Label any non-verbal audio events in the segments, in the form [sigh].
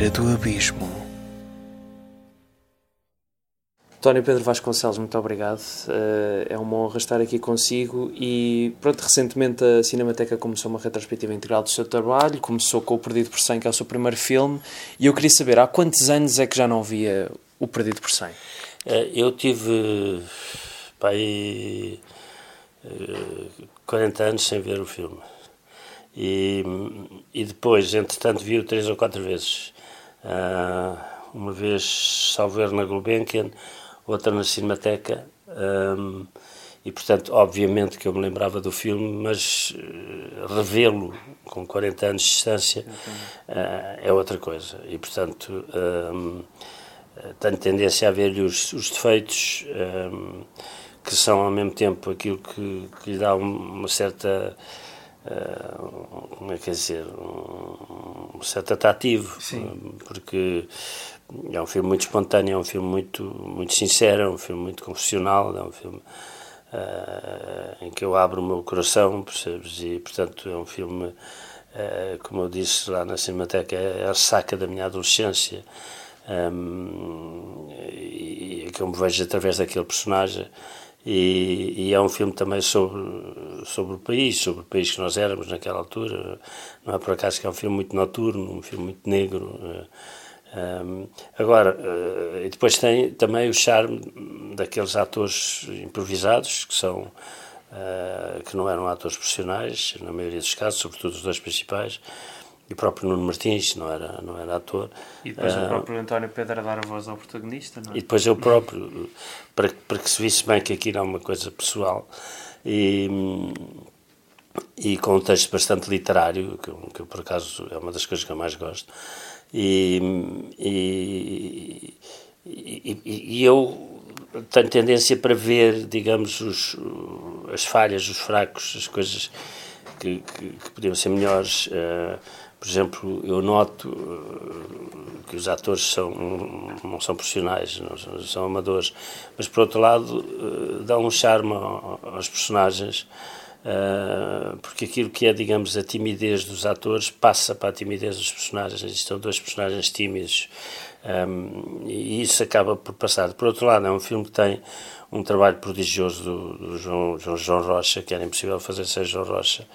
beira do abismo. António Pedro Vasconcelos, muito obrigado. Uh, é uma honra estar aqui consigo e pronto, recentemente a Cinemateca começou uma retrospectiva integral do seu trabalho, começou com o Perdido por 100, que é o seu primeiro filme, e eu queria saber, há quantos anos é que já não via o Perdido por 100? Uh, eh, eu tive, pai, uh, 40 anos sem ver o filme. E, e depois, entretanto, vi-o três ou quatro vezes. Uh, uma vez, salvo na Gulbenkian, outra na Cinemateca. Um, e, portanto, obviamente que eu me lembrava do filme, mas uh, revê-lo com 40 anos de distância uh, é outra coisa. E, portanto, um, tenho tendência a ver-lhe os, os, defeitos um, que são, ao mesmo tempo, aquilo que, que lhe dá uma certa. Uh, como é que é dizer? Um, certo atrativo. Sim. Porque é um filme muito espontâneo, é um filme muito, muito sincero, é um filme muito confessional, é um filme uh, em que eu abro o meu coração, percebes? E, portanto, é um filme, uh, como eu disse lá na Cinemateca, é a saca da minha adolescência. Um, e, e que eu me vejo através daquele personagem. E, e, é um filme também sobre, sobre o país, sobre o país que nós éramos naquela altura. Não é por acaso que é um filme muito noturno, um filme muito negro. Um, agora, uh, e depois tem também o charme daqueles atores improvisados, que são uh, que não eram atores profissionais, na maioria dos casos, sobretudo os dois principais, e o próprio Nuno Martins não era, não era ator. E depois uh, o próprio António Pedro a dar a voz ao protagonista, não é? E depois eu próprio, para, para que se visse bem que aquilo é uma coisa pessoal. E, e com um texto bastante literário, que, que por acaso é uma das coisas que eu mais gosto. E, e, e, e eu tenho tendência para ver, digamos, os, as falhas, os fracos, as coisas que, que, que podiam ser melhores. Uh, por exemplo, eu noto uh, que os atores são, não são profissionais, não são, amadores, mas por outro lado uh, dão um charme aos personagens Uh, porque aquilo que é, digamos, a timidez dos atores passa para a timidez dos personagens. Estão dois personagens tímidos um, e isso acaba por passar. Por outro lado, é um filme que tem um trabalho prodigioso do, do João, João, Rocha, que era impossível fazer sem João Rocha.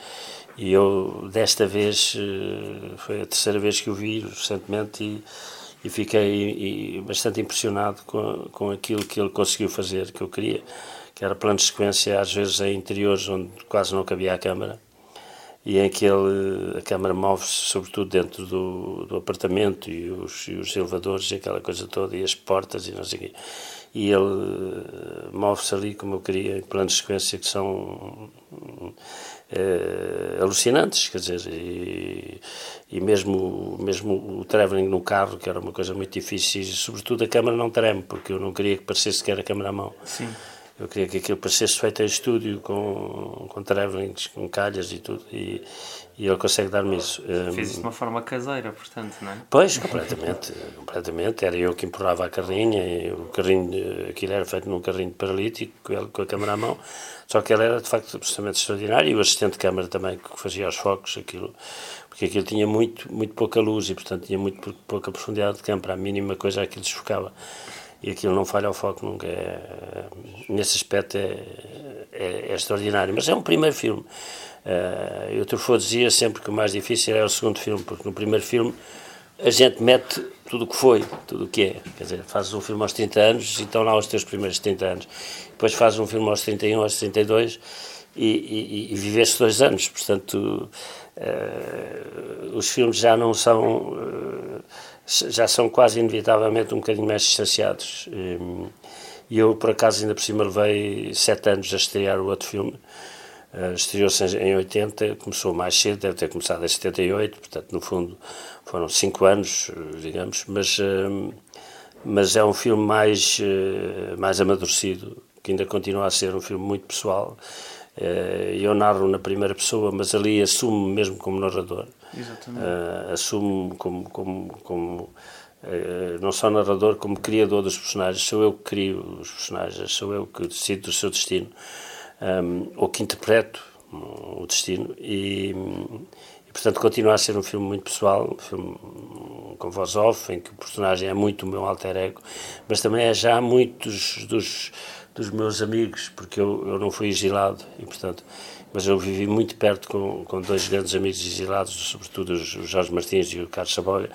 E eu, desta vez, uh, foi a terceira vez que o vi recentemente e, e fiquei e, bastante impressionado com, com aquilo que ele conseguiu fazer, que eu queria que era plano de sequência, às vezes em interiores onde quase não cabia a câmara, e em que ele, a câmara move-se sobretudo dentro do, do apartamento e os, e os, elevadores e aquela coisa toda, e as portas e não sei o quê. E ele eh, move-se ali como eu queria, em planos de sequência que são é, alucinantes, quer dizer, e, e, mesmo, mesmo o travelling no carro, que era uma coisa muito difícil, e sobretudo a câmara não treme, porque eu não queria que parecesse que era a câmara à mão. Sim. Eu queria que aquilo parecesse feito em estúdio, com, com travelings, com calhas e tudo, e, e ele consegue dar-me isso. Fiz isso de uma forma caseira, portanto, não é? Pois, completamente, [laughs] completamente. Era eu que empurrava a carrinha, o carrinho, aquilo era feito num carrinho paralítico, com a câmera à mão, só que ele era de facto absolutamente extraordinário, e o assistente de câmara também, que fazia os focos, aquilo, porque aquilo tinha muito, muito pouca luz e, portanto, tinha muito pouca profundidade de câmara, a mínima coisa aquilo desfocava e aquilo não falha ao foco nunca. É, nesse aspecto é, é, é, extraordinário. Mas é um primeiro filme. Uh, eu Truffaut dizia sempre que o mais difícil é o segundo filme, porque no primeiro filme a gente mete tudo o que foi, tudo o que é. Quer dizer, fazes um filme aos 30 anos e estão lá os teus primeiros 30 anos. Depois fazes um filme aos 31, aos 32 e, e, e viveste dois anos. Portanto, uh, os filmes já não são. Uh, já são quase inevitavelmente um bocadinho mais distanciados. Hum, e eu, por acaso, ainda por cima levei sete anos a estrear o outro filme. Uh, Estreou-se em 80, começou mais cedo, deve ter começado em 78, portanto, no fundo, foram cinco anos, digamos, mas, uh, mas é um filme mais, mais amadurecido, que ainda continua a ser um filme muito pessoal. Eu narro na primeira pessoa, mas ali assumo mesmo como narrador. Assumo como, como, como não só narrador, como criador dos personagens. Sou eu que crio os personagens, sou eu que decido o seu destino, um, ou que interpreto o destino. E, e portanto, continua a ser um filme muito pessoal, um filme com voz off, em que o personagem é muito o meu alter ego, mas também é já muitos dos, dos meus amigos, porque eu, eu não fui exilado e, portanto, mas eu vivi muito perto com, com dois grandes amigos exilados, sobretudo o Jorge Martins e o Carlos Saboga,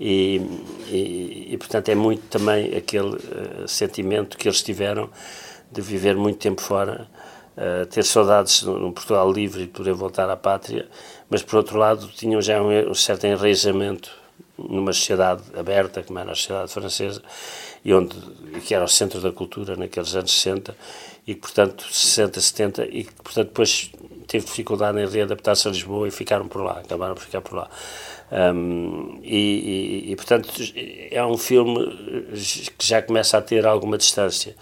e, e, e, portanto é muito também aquele uh, sentimento que eles tiveram de viver muito tempo fora, uh, ter saudades num Portugal livre e poder voltar à pátria, mas por outro lado tinham já um, um certo enraizamento numa sociedade aberta, como era a sociedade francesa, e onde, que era o centro da cultura naqueles anos 60, e portanto, 60, 70, e portanto, depois teve dificuldade em readaptar-se a Lisboa e ficaram por lá, acabaram por ficar por lá. Um, e, e, e, portanto, é um filme que já começa a ter alguma distância.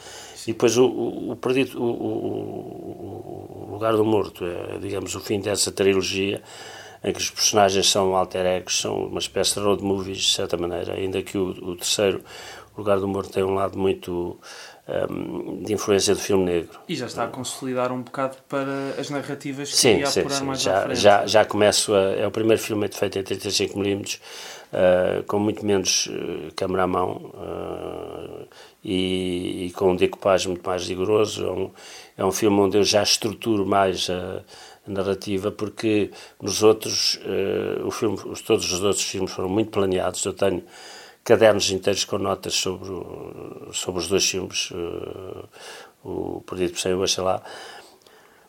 E depois o, o, perdido, o, o, Lugar do Morto, é, digamos, o fim dessa trilogia, em que os personagens são alter egos, são uma espécie de road movies, de certa maneira, ainda que o, o terceiro, o Lugar do Morto, tem um lado muito um, de influência do filme negro. E já está a consolidar um bocado para as narrativas que sim, ia sim, apurar sim. mais já, à frente. Já, já começo a, é o primeiro filme feito em 35mm, uh, com muito menos uh, câmera à mão uh, e, e, com um decupagem muito mais rigoroso. É um, é um filme onde eu já estruturo mais a, a narrativa, porque nos outros, uh, o filme, todos os outros filmes foram muito planeados. Eu tenho cadernos inteiros com notas sobre, sobre os dois filmes, uh, o Perdido por Sem o lá.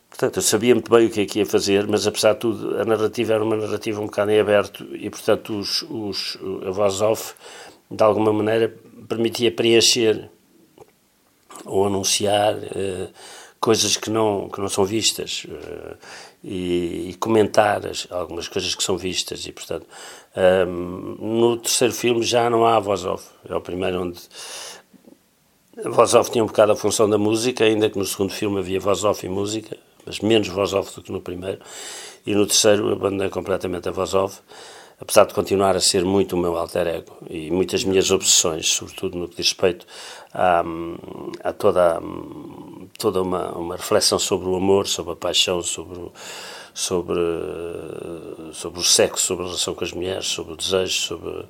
Portanto, eu sabia muito bem o que é que ia fazer, mas apesar de tudo, a narrativa era uma narrativa um bocado em aberto e, portanto, os, os, a voz off, de alguma maneira, permitia preencher ou anunciar uh, coisas que não, que não são vistas. Uh, e, e comentar as, algumas coisas que são vistas e portanto um, no terceiro filme já não há voz off é o primeiro onde a voz off tinha um bocado a função da música ainda que no segundo filme havia voz off e música mas menos voz off do que no primeiro e no terceiro abandonei completamente a voz off apesar de continuar a ser muito o meu alter ego e muitas minhas obsessões, sobretudo no que diz respeito a, a toda, toda uma, uma reflexão sobre o amor, sobre a paixão, sobre, sobre, sobre o sexo, sobre a relação com as mulheres, sobre o desejo, sobre,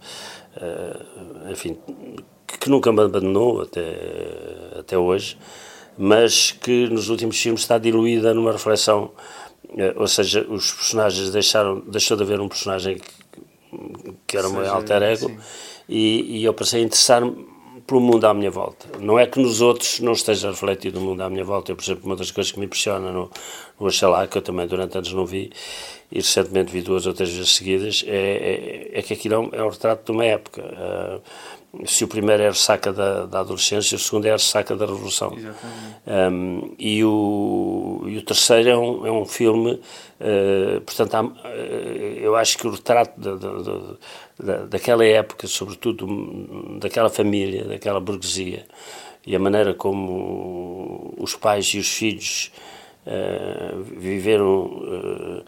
eh, enfim, que nunca me abandonou até, até hoje, mas que nos últimos filmes está diluída numa reflexão eh, ou seja, os personagens deixaram, deixou de haver um personagem que, que era o meu alter ego, e, e, eu passei a interessar-me pelo mundo à minha volta. Não é que nos outros não esteja refletido o mundo à minha volta. Eu, por exemplo, uma das coisas que me impressiona no, no Oxalá, que eu também durante anos não vi, e recentemente vi duas ou três vezes seguidas, é, é, é que aquilo é um, é um, retrato de uma época. Uh, se o primeiro é a ressaca da, da, adolescência, o segundo é a ressaca da revolução. Um, e, o, e o terceiro é um, é um filme, uh, portanto, há, uh, eu acho que o retrato da, da, da, daquela época, sobretudo daquela família, daquela burguesia, e a maneira como os pais e os filhos viveram Uh,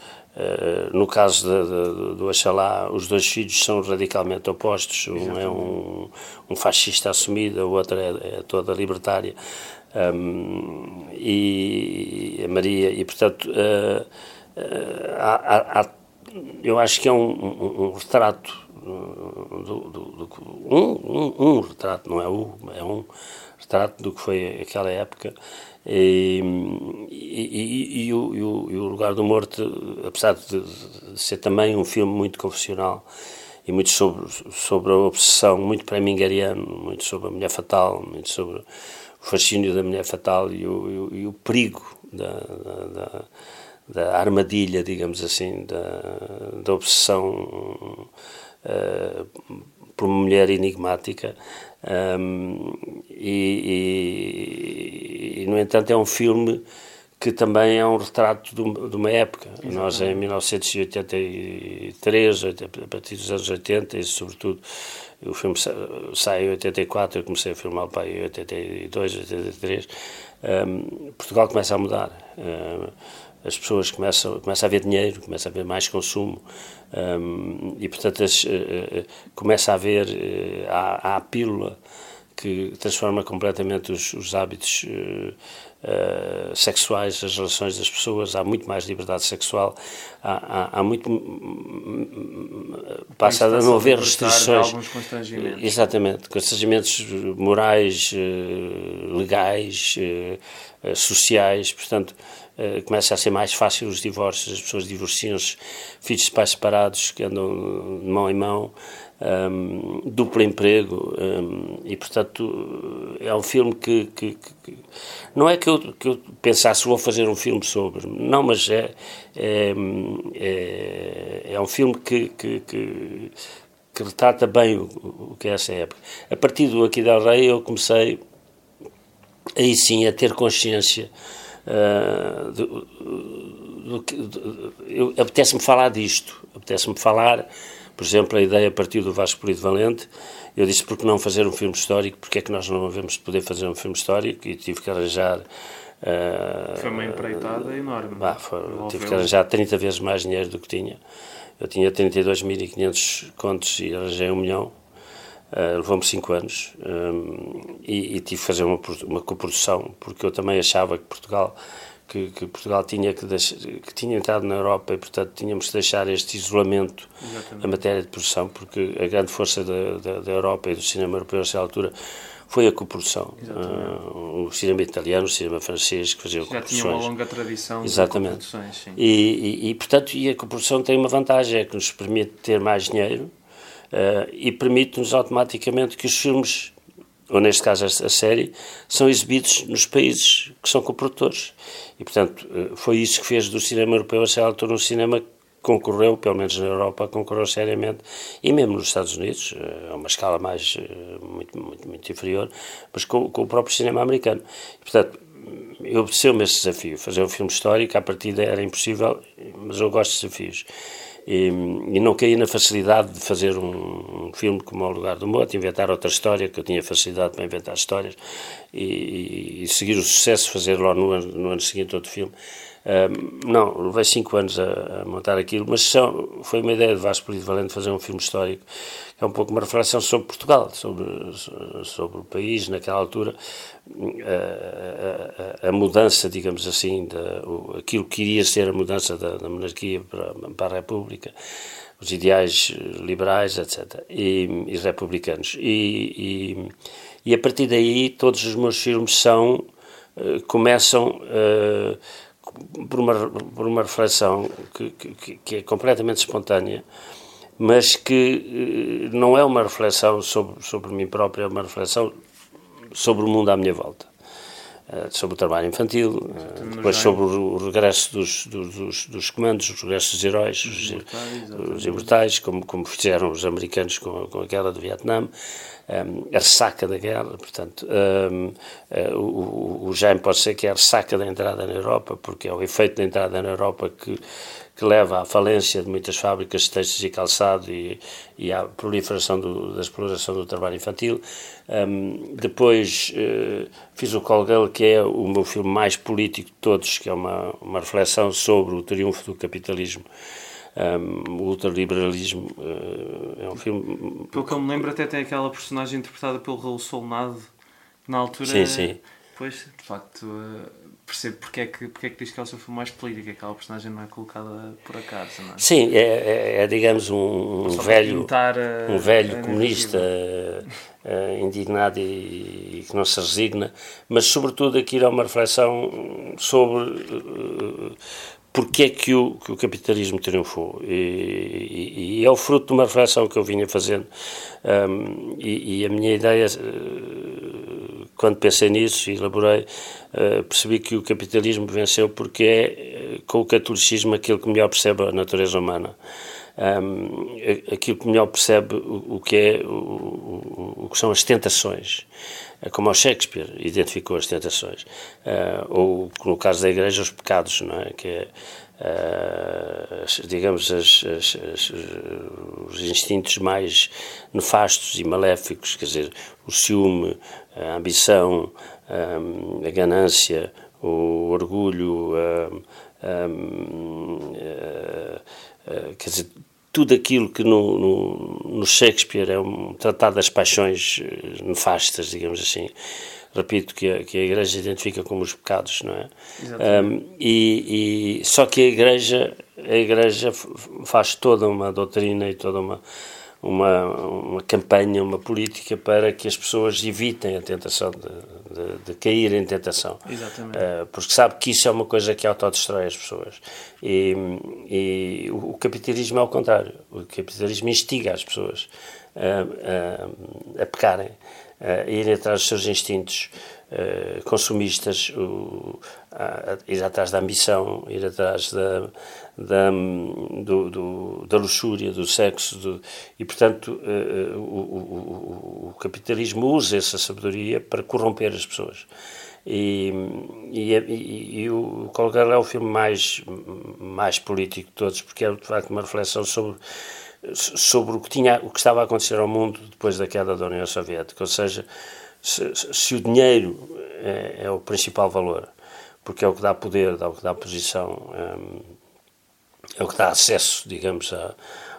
no caso de, de, do Achalá, os dois filhos são radicalmente opostos. Um Exatamente. é um, um, fascista assumido, o outro é, é toda libertária. Um, e a Maria, e portanto, uh, uh, há, há, eu acho que é um, um retrato, do, do, do um, um, retrato, não é o, é um retrato do que foi aquela época. E, e, e, o, e, o, Lugar do Morto, apesar de ser também um filme muito confessional e muito sobre, sobre a obsessão, muito premingariano, muito sobre a mulher fatal, muito sobre o fascínio da mulher fatal e o, e o perigo da, da, da, da, armadilha, digamos assim, da, da obsessão por uma mulher enigmática. Um, e, e, e, no entanto, é um filme que também é um retrato de, uma época. Exatamente. Nós, em 1983, a partir dos anos 80, e sobretudo, o filme sai em 84, eu comecei a filmar o pai em 82, 83, um, Portugal começa a mudar. Um, as pessoas começam, começa a haver dinheiro, começa a haver mais consumo um, e, portanto, as, uh, começa a haver uh, a, a pílula que transforma completamente os, os hábitos uh, sexuais, as relações das pessoas, há muito mais liberdade sexual, há, há, há muito. passa a não haver restrições. Alguns constrangimentos. Exatamente, constrangimentos morais, legais, sociais, portanto. Começa a ser mais fácil os divórcios, as pessoas divorciam-se, filhos de pais separados que andam de mão em mão, um, duplo emprego um, e portanto é um filme que, que, que, não é que eu, que eu pensasse vou fazer um filme sobre não mas é é, é, é um filme que, que, que, que retrata bem o, o, que é essa época. A partir do Aqui del Rei eu comecei aí sim a ter consciência uh, do, do, do, apetece-me falar disto apetece-me falar por exemplo, a ideia partiu do Vasco Polivalente. Eu disse, por que não fazer um filme histórico? Porque é que nós não devemos poder fazer um filme histórico? E tive que arranjar... Uh, foi uma empreitada enorme. Bah, foi, tive que arranjar 30 vezes mais dinheiro do que tinha. Eu tinha 32.500 contos e arranjei um milhão. Uh, Levou-me 5 anos um, e, e, tive que fazer uma, uma coprodução, porque eu também achava que Portugal que, que, Portugal tinha que, deixar, que tinha entrado na Europa e, portanto, tínhamos de deixar este isolamento Exatamente. na matéria de produção, porque a grande força da, da, da Europa e do cinema europeu nessa altura foi a coprodução. Uh, o cinema italiano, o cinema francês, que faziam Já tinha uma longa tradição Exatamente. de coproduções. Sim. E, e, e, portanto, e a coprodução tem uma vantagem, é que nos permite ter mais dinheiro uh, e permite-nos automaticamente que os filmes ou neste caso a série, são exibidos nos países que são coprodutores. E, portanto, eh, foi isso que fez do cinema europeu a ser altura um cinema que concorreu, pelo menos na Europa, concorreu seriamente, e mesmo nos Estados Unidos, eh, a uma escala mais, muito, muito, muito inferior, mas com, com o próprio cinema americano. E, portanto, obedeceu-me esse desafio, fazer um filme histórico, à partida era impossível, mas eu gosto de desafios. E, e, não caí na facilidade de fazer um, um, filme como ao lugar do moto, inventar outra história, que eu tinha facilidade para inventar histórias, e, e seguir o sucesso, fazer logo no no ano seguinte outro filme. Não, levei cinco anos a, a, montar aquilo, mas são, foi uma ideia de Vasco Polido Valente fazer um filme histórico, que é um pouco uma reflexão sobre Portugal, sobre, sobre o país naquela altura, a, a, a mudança, digamos assim, da, o, aquilo que iria ser a mudança da, da monarquia para, para a República, os ideais liberais, etc., e, e republicanos. E, e, e, a partir daí, todos os meus filmes são, uh, começam. Uh, por uma, por uma reflexão que, que, que é completamente espontânea, mas que eh, não é uma reflexão sobre, sobre mim próprio, é uma reflexão sobre o mundo à minha volta. Eh, sobre o trabalho infantil, eh, depois sobre o regresso dos, dos, dos comandos, os regressos dos heróis, os, os imortais, como, como fizeram os americanos com, com a guerra do Vietnã, a ressaca da guerra, portanto, um, eh, o, o Jaime pode ser que é a ressaca da entrada na Europa, porque é o efeito da entrada na Europa que, que leva à falência de muitas fábricas de textos e calçado e, e à proliferação do, da exploração do trabalho infantil. Um, depois uh, fiz o Colgal, que é o meu filme mais político de todos, que é uma, uma reflexão sobre o triunfo do capitalismo um, o ultraliberalismo uh, é um filme. Pelo que eu me lembro, até tem aquela personagem interpretada pelo Raul Solnado, na altura. Sim, sim. Pois, de facto, uh, percebo porque é, que, porque é que diz que é o seu filme mais político, aquela personagem não é colocada por acaso, não é? Sim, é, é, é digamos um, um velho, um velho comunista indignado e, e, que não se resigna, mas sobretudo aquilo é uma reflexão sobre uh, porque é que o, que o capitalismo triunfou. E, e, e, é o fruto de uma reflexão que eu vinha fazendo. Um, e, e, a minha ideia, eh, quando pensei nisso e elaborei, uh, percebi que o capitalismo venceu porque é, eh, com o catolicismo, aquilo que melhor percebe a natureza humana. Um, aquilo que melhor percebe o, o que é o, o, o que são as tentações como o Shakespeare identificou as tentações, uh, ou no caso da Igreja, os pecados, não é? Que é, uh, digamos, as, as, as, os instintos mais nefastos e maléficos, quer dizer, o ciúme, a ambição, um, a ganância, o orgulho, um, um, uh, quer dizer, tudo aquilo que no, no, no, Shakespeare é um tratado das paixões eh, nefastas, digamos assim, repito, que a, que a Igreja identifica como os pecados, não é? Um, e, e, só que a Igreja, a Igreja faz toda uma doutrina e toda uma uma, uma campanha, uma política para que as pessoas evitem a tentação de, de, de cair em tentação. Exatamente. Uh, porque sabe que isso é uma coisa que autodestrói as pessoas. E, e o, o, capitalismo é ao contrário. O capitalismo instiga as pessoas a, a, a pecarem, a irem atrás dos seus instintos uh, consumistas, o, a, ir atrás da ambição, ir atrás da, da, do, do, da luxúria, do sexo, do, e portanto uh, o, o, o, capitalismo usa essa sabedoria para corromper as pessoas. E, e, e, e o Colgar é o filme mais, mais político de todos, porque é de facto uma reflexão sobre sobre o que tinha o que estava a acontecer ao mundo depois da queda da União Soviética, ou seja, se, se o dinheiro é, é, o principal valor, porque é o que dá poder, é o que dá posição, é, é o que dá acesso, digamos, a,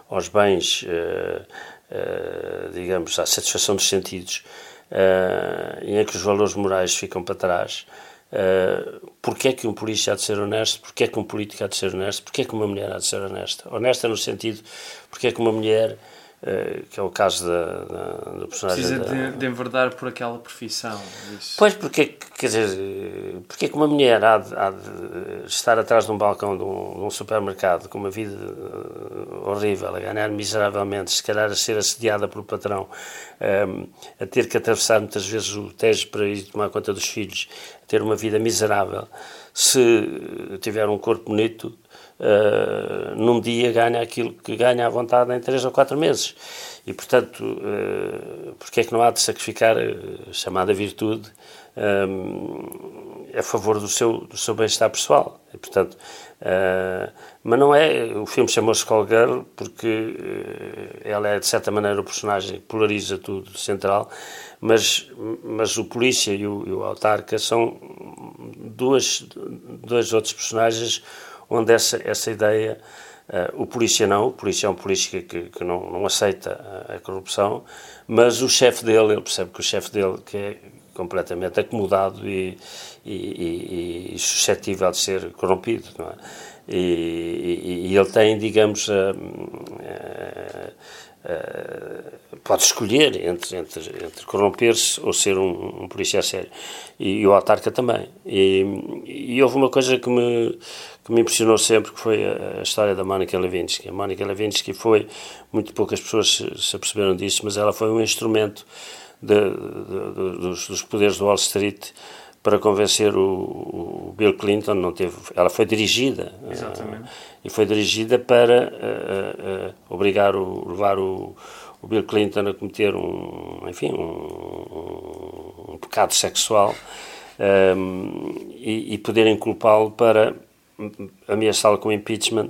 aos bens, é, é, digamos, à satisfação dos sentidos, é, e em que os valores morais ficam para trás. Uh, porque é que um polícia há de ser honesto, porque é que um político há de ser honesto, porque é que uma mulher há de ser honesta. Honesta no sentido, porque é que uma mulher eh, que é o caso da, da, do personagem. Precisa da... de, de enverdar por aquela profissão. Isso. Pois, porque, quer dizer, porque é que uma mulher há de, há de estar atrás de um balcão de um, de um, supermercado com uma vida eh, horrível, a ganhar miseravelmente, se calhar a ser assediada pelo patrão, um, ehm, a ter que atravessar muitas vezes o Tejo para ir tomar conta dos filhos, a ter uma vida miserável, se tiver um corpo bonito num dia ganha aquilo que ganha à vontade em três ou quatro meses. E, portanto, uh, porque é que não há de sacrificar a chamada virtude um, a favor do seu, do seu bem-estar pessoal? E, portanto, uh, mas não é. O filme chamou-se Call Girl porque ela é, de certa maneira, o personagem que polariza tudo, central, mas, mas o polícia e o, e o autarca são duas, dois outros personagens onde essa, essa ideia, uh, o polícia não, o polícia é um polícia que, que não, não aceita a, a corrupção, mas o chefe dele, ele percebe que o chefe dele, que é completamente acomodado e, e, e, e suscetível de ser corrompido, não é? E, ele tem, digamos, uh, uh, uh, pode escolher entre, entre, entre corromper-se ou ser um, um polícia sério. E, e, o autarca também. E, e houve uma coisa que me, que me impressionou sempre, que foi a, a história da Mónica Levinsky. A Mónica Levinsky foi, muito poucas pessoas se, se aperceberam disso, mas ela foi um instrumento de, de, de, dos, dos, poderes do Wall Street para convencer o, o, Bill Clinton. Não teve, ela foi dirigida. Exatamente. Uh, e foi dirigida para uh, uh, obrigar o, levar o, o, Bill Clinton a cometer um, enfim, um, um pecado sexual um, e, e poderem culpá-lo para ameaçá-lo com impeachment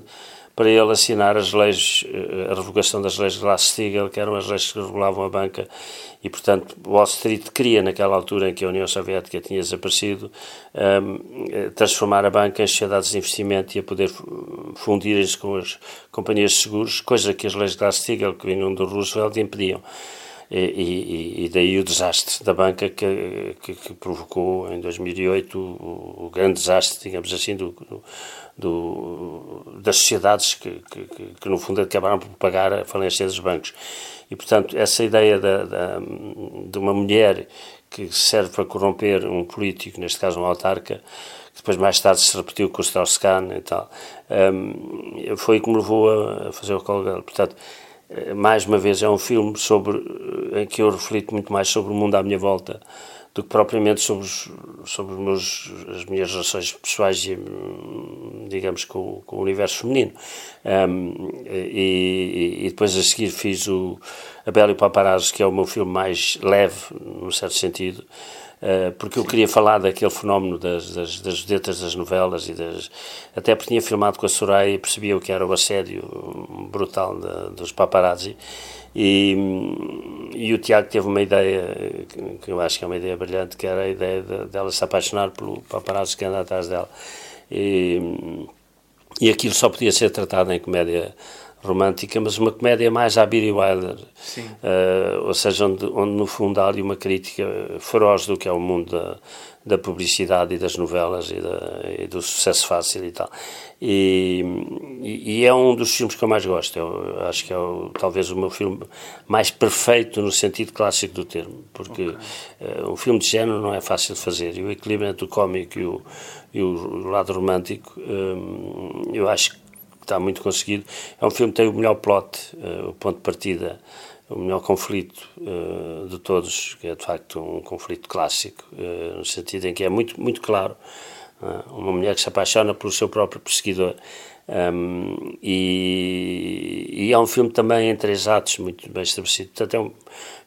para ele assinar as leis, eh, a revogação das leis de Glass-Steagall, que eram as leis que regulavam a banca, e, portanto, Wall Street queria, naquela altura em que a União Soviética tinha desaparecido, um, eh, transformar a banca em sociedades de investimento e a poder fundirem-se com as companhias de seguros, coisa que as leis de Glass-Steagall, que vinham do Roosevelt, impediam. E, e, daí o desastre da banca que, que, que provocou em 2008 o, o, grande desastre, digamos assim, do, do, das sociedades que, que, que, no fundo acabaram por pagar a falência dos bancos. E, portanto, essa ideia da, da, de uma mulher que serve para corromper um político, neste caso um autarca, que depois mais tarde se repetiu com o Strauss-Kahn e tal, um, foi que me levou a fazer o Colgate. Portanto, mais uma vez, é um filme sobre, eh, em que eu reflito muito mais sobre o mundo à minha volta do que propriamente sobre, os, sobre os meus, as minhas relações pessoais e, digamos, com, com o universo feminino. Um, e, e, depois a seguir fiz o A Bela e o Paparazzo, que é o meu filme mais leve, num certo sentido, eh, porque eu queria falar daquele fenómeno das, das, das vedetas das novelas e das... Até porque tinha filmado com a Soraya e percebia o que era o assédio brutal de, dos paparazzi. E, e o Tiago teve uma ideia, que eu acho que é uma ideia brilhante, que era a ideia de, dela se apaixonar pelo paparazzi que anda atrás dela. E, e aquilo só podia ser tratado em comédia romântica, mas uma comédia mais à Billy Wilder. Uh, ou seja, onde, onde no fundo há ali uma crítica feroz do que é o mundo da, da publicidade e das novelas e, da, e, do sucesso fácil e tal. E, e, é um dos filmes que eu mais gosto. Eu acho que é o, talvez o meu filme mais perfeito no sentido clássico do termo, porque okay. uh, um filme de género não é fácil de fazer e o equilíbrio entre o cómico e o, e o lado romântico, um, eu acho que está muito conseguido. É um filme que tem o melhor plot, uh, o ponto de partida, o melhor conflito uh, de todos, que é de facto um conflito clássico, uh, no sentido em que é muito, muito claro. uma mulher que se apaixona pelo seu próprio perseguidor. Um, e, e, é um filme também em três atos, muito bem estabelecido. Portanto, é um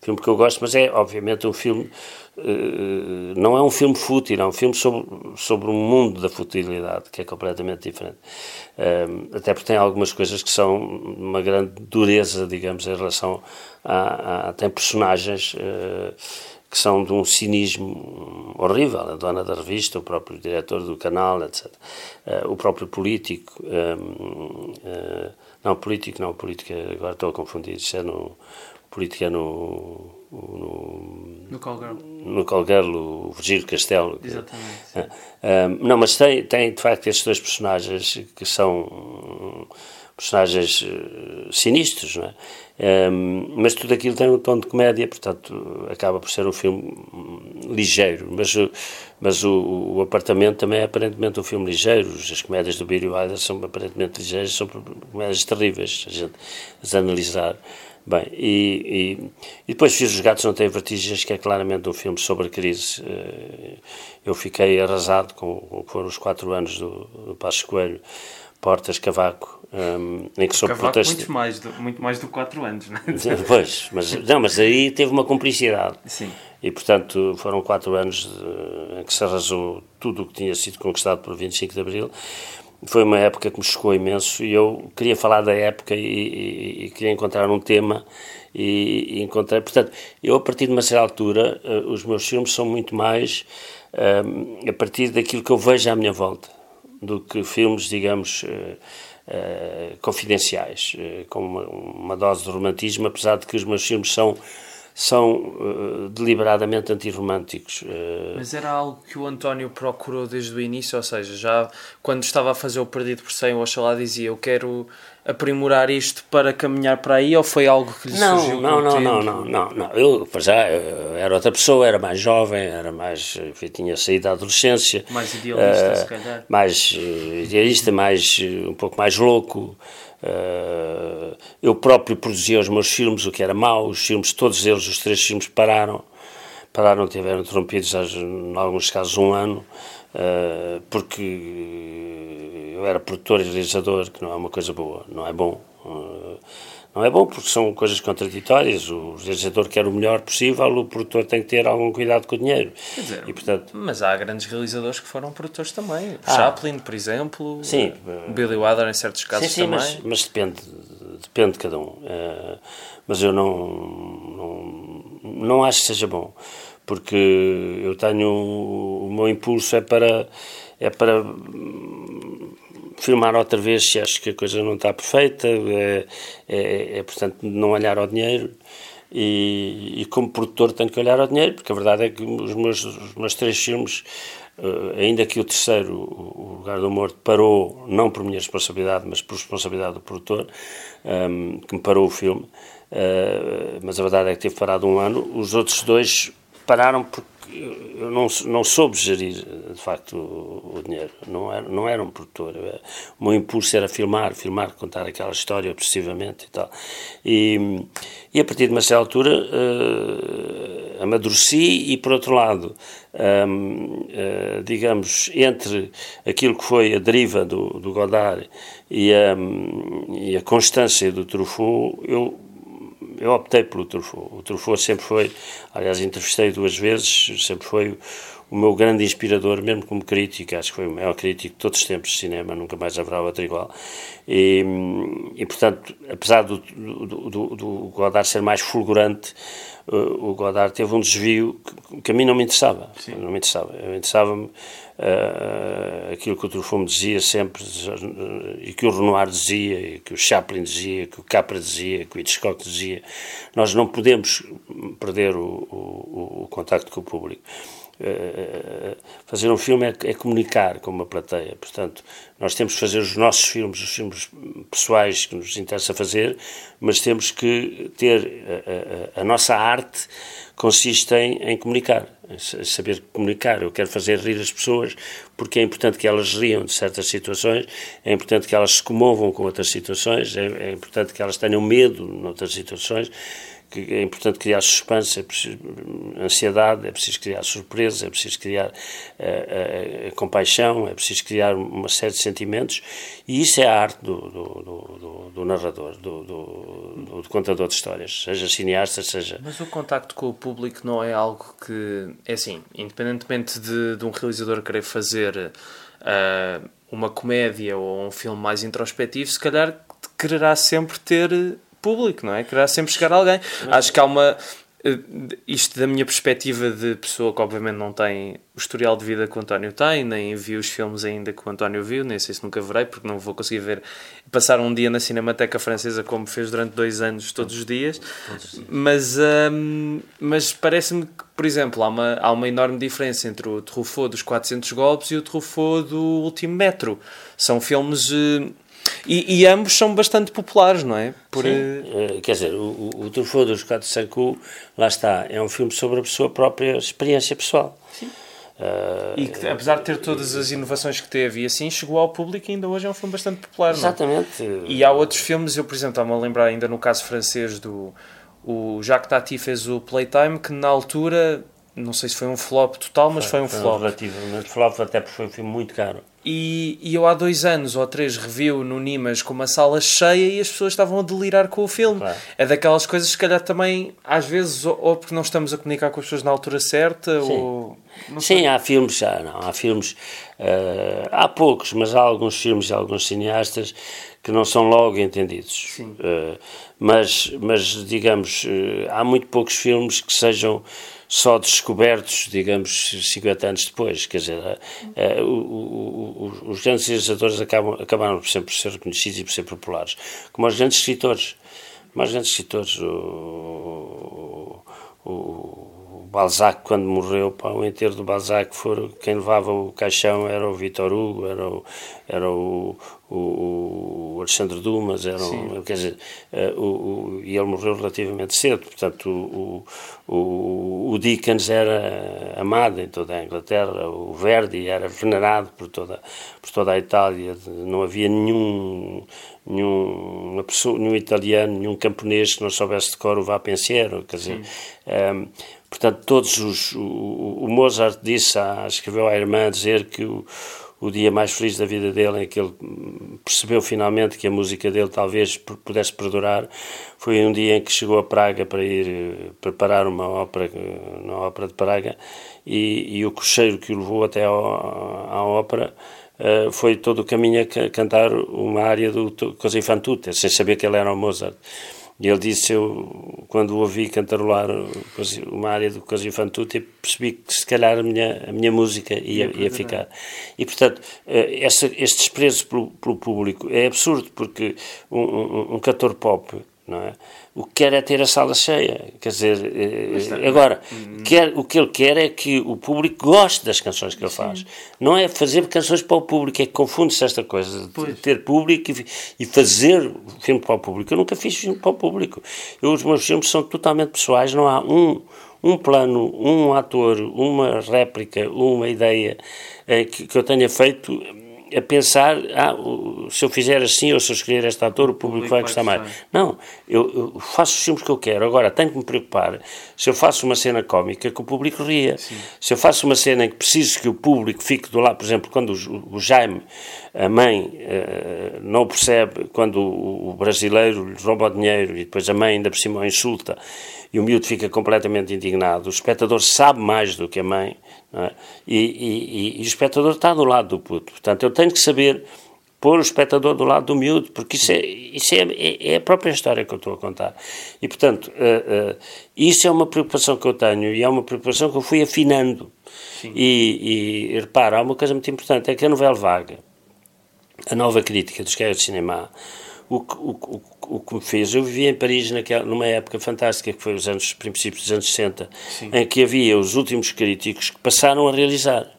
filme que eu gosto, mas é obviamente um filme não é um filme fútil, é um filme sobre, sobre um mundo da futilidade, que é completamente diferente. Eh, até porque tem algumas coisas que são uma grande dureza, digamos, em relação a. a tem personagens uh, que são de um cinismo horrível, a dona da revista, o próprio diretor do canal, etc. Uh, o próprio político. não, político não, político, agora estou a confundir, isso é no. Político é no no, no Call Girl. No Call Girl, o Virgílio Castelo. Exatamente. Que, ah, não, mas tem, tem de facto estes dois personagens que são personagens uh, sinistros, não é? Um, mas tudo aquilo tem um tom de comédia, portanto acaba por ser um filme ligeiro. Mas, mas o, o apartamento também é aparentemente um filme ligeiro. As comédias do Billy Wilder são aparentemente ligeiras, são comédias terríveis, a gente as analisar. Bem, e, e, e, depois fiz Os Gatos Não Têm Vertigens, que é claramente um filme sobre a crise. Eh, eu fiquei arrasado com, foram os quatro anos do, do Passo Coelho, Portas, Cavaco, um, em que sob protesto... Muito mais, do, muito mais do que quatro anos, não é? [laughs] Pois, mas, não, mas aí teve uma cumplicidade. Sim. E, portanto, foram quatro anos de, em que se arrasou tudo o que tinha sido conquistado por 25 de Abril foi uma época que me chocou imenso e eu queria falar da época e, e, e queria encontrar um tema e, e, encontrei, portanto, eu a partir de uma certa altura, uh, os meus filmes são muito mais uh, a partir daquilo que eu vejo à minha volta, do que filmes, digamos, uh, confidenciais, com uma, uma, dose de romantismo, apesar de que os meus filmes são são uh, deliberadamente antirromânticos. Uh... Mas era algo que o António procurou desde o início, ou seja, já quando estava a fazer o Perdido por 100, o Oxalá dizia eu quero aprimorar isto para caminhar para aí, ou foi algo que lhe não, surgiu não, não, não, não, não, não, eu, já, eu era outra pessoa, era mais jovem, era mais, enfim, tinha saído da adolescência. Mais idealista, uh, se calhar. Mais idealista, mais, um pouco mais louco, Uh, eu próprio produzia os meus filmes, o que era mau. Os filmes, todos eles, os três filmes, pararam. Pararam, tiveram interrompidos, em alguns casos, um ano, uh, porque eu era produtor e realizador, que não é uma coisa boa, não é bom. Uh, não é bom porque são coisas contraditórias. O realizador quer o melhor possível, o produtor tem que ter algum cuidado com o dinheiro. Dizer, e, portanto... Mas há grandes realizadores que foram produtores também. Ah, Chaplin, por exemplo. Sim. Billy Wilder, em certos casos sim, sim, também. Mas, mas, depende, depende de cada um. Uh, mas eu não, não, não acho que seja bom. Porque eu tenho. O meu impulso é para. É para filmar outra vez se acho que a coisa não está perfeita, é, é, é portanto não olhar ao dinheiro. E, e, como produtor tenho que olhar ao dinheiro, porque a verdade é que os meus, os meus três filmes, uh, ainda que o terceiro, O Lugar do Morto, parou, não por minha responsabilidade, mas por responsabilidade do produtor, um, ehm, que me parou o filme, uh, mas a verdade é que teve parado um ano. Os outros dois pararam porque eu não, não soube gerir, de facto, o, o dinheiro. Não era, não era um produtor. o meu impulso era filmar, filmar, contar aquela história obsessivamente e tal. E, e a partir de uma certa altura uh, amadureci e, por outro lado, um, uh, eh, digamos, entre aquilo que foi a deriva do, do Godard e a, e a constância do Truffaut, eu eu optei pelo Truffaut. O Truffaut sempre foi, aliás, entrevistei duas vezes, sempre foi o meu grande inspirador, mesmo como crítico, acho que foi o maior crítico de todos os tempos de cinema, nunca mais haverá outro igual. E, e portanto, apesar do, do, do, do Godard ser mais fulgurante, o Godard teve um desvio que, que a mim não me interessava. Sim. Não me interessava. Interessava-me uh, aquilo que o Truffaut dizia sempre, e que o Renoir dizia, e que o Chaplin dizia, que o Capra dizia, que o Hitchcock dizia. Nós não podemos perder o, o, o contacto com o público. Uh, fazer um filme é, é, comunicar com uma plateia. Portanto, nós temos que fazer os nossos filmes, os filmes pessoais que nos interessa fazer, mas temos que ter a, a, a nossa arte consiste em, em comunicar, em saber comunicar. Eu quero fazer rir as pessoas porque é importante que elas riam de certas situações, é importante que elas se comovam com outras situações, é, é importante que elas tenham medo noutras situações que é importante criar suspense, é preciso ansiedade, é preciso criar surpresa, é preciso criar uh, uh, compaixão, é preciso criar uma série de sentimentos e isso é a arte do, do, do, do narrador, do, do, contador de histórias, seja cineasta, seja... Mas o contacto com o público não é algo que, é assim, independentemente de, de um realizador querer fazer uh, uma comédia ou um filme mais introspectivo, se calhar quererá sempre ter público, não é? Quererá sempre chegar a alguém. Acho que há uma. Eh, isto da minha perspectiva de pessoa que obviamente não tem o historial de vida que o António tem, nem viu os filmes ainda que o António viu, nem sei se nunca verei, porque não vou conseguir ver, passar um dia na Cinemateca Francesa como fez durante dois anos todos os dias, mas, hum, mas parece-me que, por exemplo, há uma, há uma enorme diferença entre o Truffaut dos 400 golpes e o Truffaut do Último Metro. São filmes eh, e, e, ambos são bastante populares, não é? Por, Sim. Uh, quer dizer, o, o, o Truffaut dos 4 Sanku, lá está, é um filme sobre a sua própria experiência pessoal. Sim. Uh, e que, apesar de ter todas as inovações que teve e assim, chegou ao público e ainda hoje é um filme bastante popular. Exatamente. Não? E há outros filmes, eu por exemplo estava-me a lembrar ainda no caso francês do o Jacques Tati fez o Playtime, que na altura, não sei se foi um flop total, mas foi, foi um foi flop. Relativamente flop, até porque foi um filme muito caro. E, e, eu há dois anos ou três reviu no Nimas com uma sala cheia e as pessoas estavam a delirar com o filme. Claro. É daquelas coisas, se calhar também, às vezes, ou, ou, porque não estamos a comunicar com as pessoas na altura certa, Sim. ou. Sim, há filmes, já, não, há filmes, uh, há poucos, mas há alguns filmes e alguns cineastas que não são logo entendidos. Uh, mas, mas, digamos, uh, há muito poucos filmes que sejam só descobertos, digamos, 50 anos depois. Quer dizer, uh, uh, os grandes realizadores acabam, acabaram sempre por ser reconhecidos e por ser populares, como os grandes escritores. Os grandes escritores, o, o, Balzac, quando morreu, pá, o enterro do Balzac, for, quem levava o caixão era o Vitor Hugo, era o, era o, o, o Alexandre Dumas, era um, quer dizer, uh, o, o, e ele morreu relativamente cedo, portanto o, o, o, Dickens era amado em toda a Inglaterra, o Verdi era venerado por toda, por toda a Itália, não havia nenhum, nenhum, pessoa, nenhum italiano, nenhum camponês que não soubesse de cor o Vá Pensiero, quer dizer, um, ehm, portanto todos os, o, o Mozart disse, a, escreveu à irmã dizer que o o dia mais feliz da vida dele, em que ele percebeu finalmente que a música dele talvez pudesse perdurar, foi um dia em que chegou a Praga para ir eh, preparar uma ópera, na ópera de Praga, e, e o cocheiro que o levou até ao, à ópera uh, foi todo o caminho a cantar uma área do Così fan tutte, sem saber que ele era o Mozart. E ele disse, eu, quando o ouvi cantarolar uma área do Così fan percebi que se calhar a minha, a minha música ia, ia ficar. E, portanto, eh, essa, este desprezo pelo, pelo público é absurdo, porque um, um, um cantor pop não é? O que quer é ter a sala cheia, quer dizer, eh, agora, hum. quer, o que ele quer é que o público goste das canções que ele Sim. faz. Não é fazer canções para o público, é que confunde-se esta coisa de ter público e, e, fazer filme para o público. Eu nunca fiz filme para o público. Eu, os meus filmes são totalmente pessoais, não há um, um plano, um ator, uma réplica, uma ideia eh, que, que eu tenha feito a pensar, ah, se eu fizer assim ou se eu escolher este ator, o público vai gostar mais. Não, eu, eu, faço os filmes que eu quero. Agora, tenho que me preocupar se eu faço uma cena cómica que o público ria. Sim. Se eu faço uma cena em que preciso que o público fique do lado, por exemplo, quando o, o Jaime, a mãe, uh, não percebe, quando o, o brasileiro lhe rouba o dinheiro e depois a mãe ainda por cima o insulta e o miúdo fica completamente indignado, o espectador sabe mais do que a mãe É? E, e, e, o espectador está do lado do puto. Portanto, eu tenho que saber pôr o espectador do lado do miúdo, porque isso é, isso é, é, é a própria história que eu estou a contar. E, portanto, uh, uh, isso é uma preocupação que eu tenho e é uma preocupação que eu fui afinando. E, e, repara, há uma coisa muito importante, é que a novela vaga, a nova crítica dos guerras de cinema, o, o, o, o que me fez, eu vivia em Paris naquela, numa época fantástica, que foi os anos, princípios dos anos 60, Sim. em que havia os últimos críticos que passaram a realizar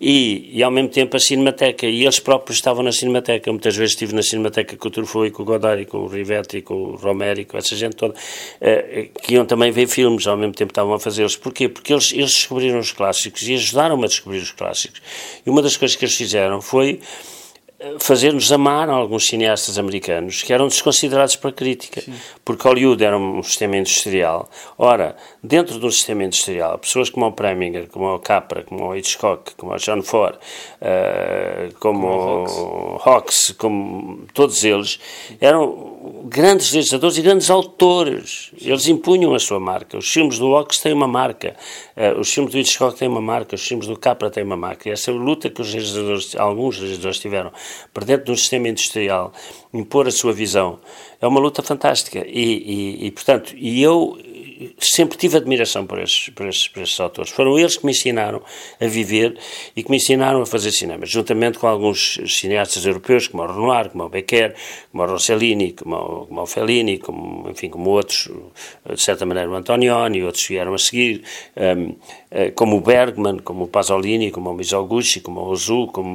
e, e ao mesmo tempo a Cinemateca, e eles próprios estavam na Cinemateca. Eu muitas vezes estive na Cinemateca com o Truffaut e com o Godard e com o Rivetti e com o Romero e com essa gente toda, uh, que iam também ver filmes, ao mesmo tempo estavam a fazê-los. Porquê? Porque eles, eles descobriram os clássicos e ajudaram-me a descobrir os clássicos. E uma das coisas que eles fizeram foi fazer-nos amar alguns cineastas americanos que eram desconsiderados para a crítica, Sim. porque Hollywood era um sistema industrial. Ora, dentro de um sistema industrial, pessoas como o Preminger, como o Capra, como o Hitchcock, como o John Ford, uh, como, como o Hawks, como todos eles, eram grandes legisladores e grandes autores. Eles impunham a sua marca. Os filmes do Hawks têm uma marca, uh, os filmes do Hitchcock têm uma marca, os filmes do Capra têm uma marca. E essa luta que os legisladores, alguns legisladores tiveram para dentro de um sistema industrial, impor a sua visão, é uma luta fantástica. E, e, e portanto, e eu sempre tive admiração por esses, por, esses, por esses autores. Foram eles que me ensinaram a viver e que me ensinaram a fazer cinema, juntamente com alguns cineastas europeus, como o Renoir, como o Becker, como o Rossellini, como o, como o Fellini, como, enfim, como outros, de certa maneira o Antonioni, outros vieram a seguir, um, como o Bergman, como o Pasolini, como o Mizoguchi, como o Ozu, como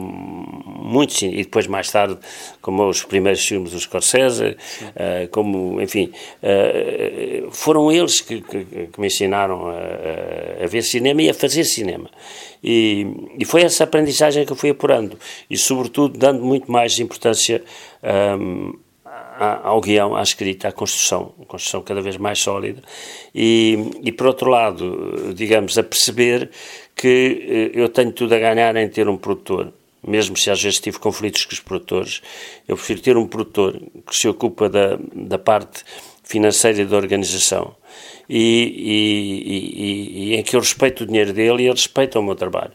muitos, e depois mais tarde, como os primeiros filmes do Scorsese, uh, como, enfim, uh, foram eles que, que, que me ensinaram a, a, ver cinema e a fazer cinema. E, e, foi essa aprendizagem que eu fui apurando, e sobretudo dando muito mais importância um, ao guião, à escrita, à construção, uma construção cada vez mais sólida, e, e por outro lado, digamos, a perceber que eh, eu tenho tudo a ganhar em ter um produtor, mesmo se às vezes tive conflitos com os produtores, eu prefiro ter um produtor que se ocupa da, da parte financeira e da organização. E, e, e, e, em que eu respeito o dinheiro dele e ele respeita o meu trabalho.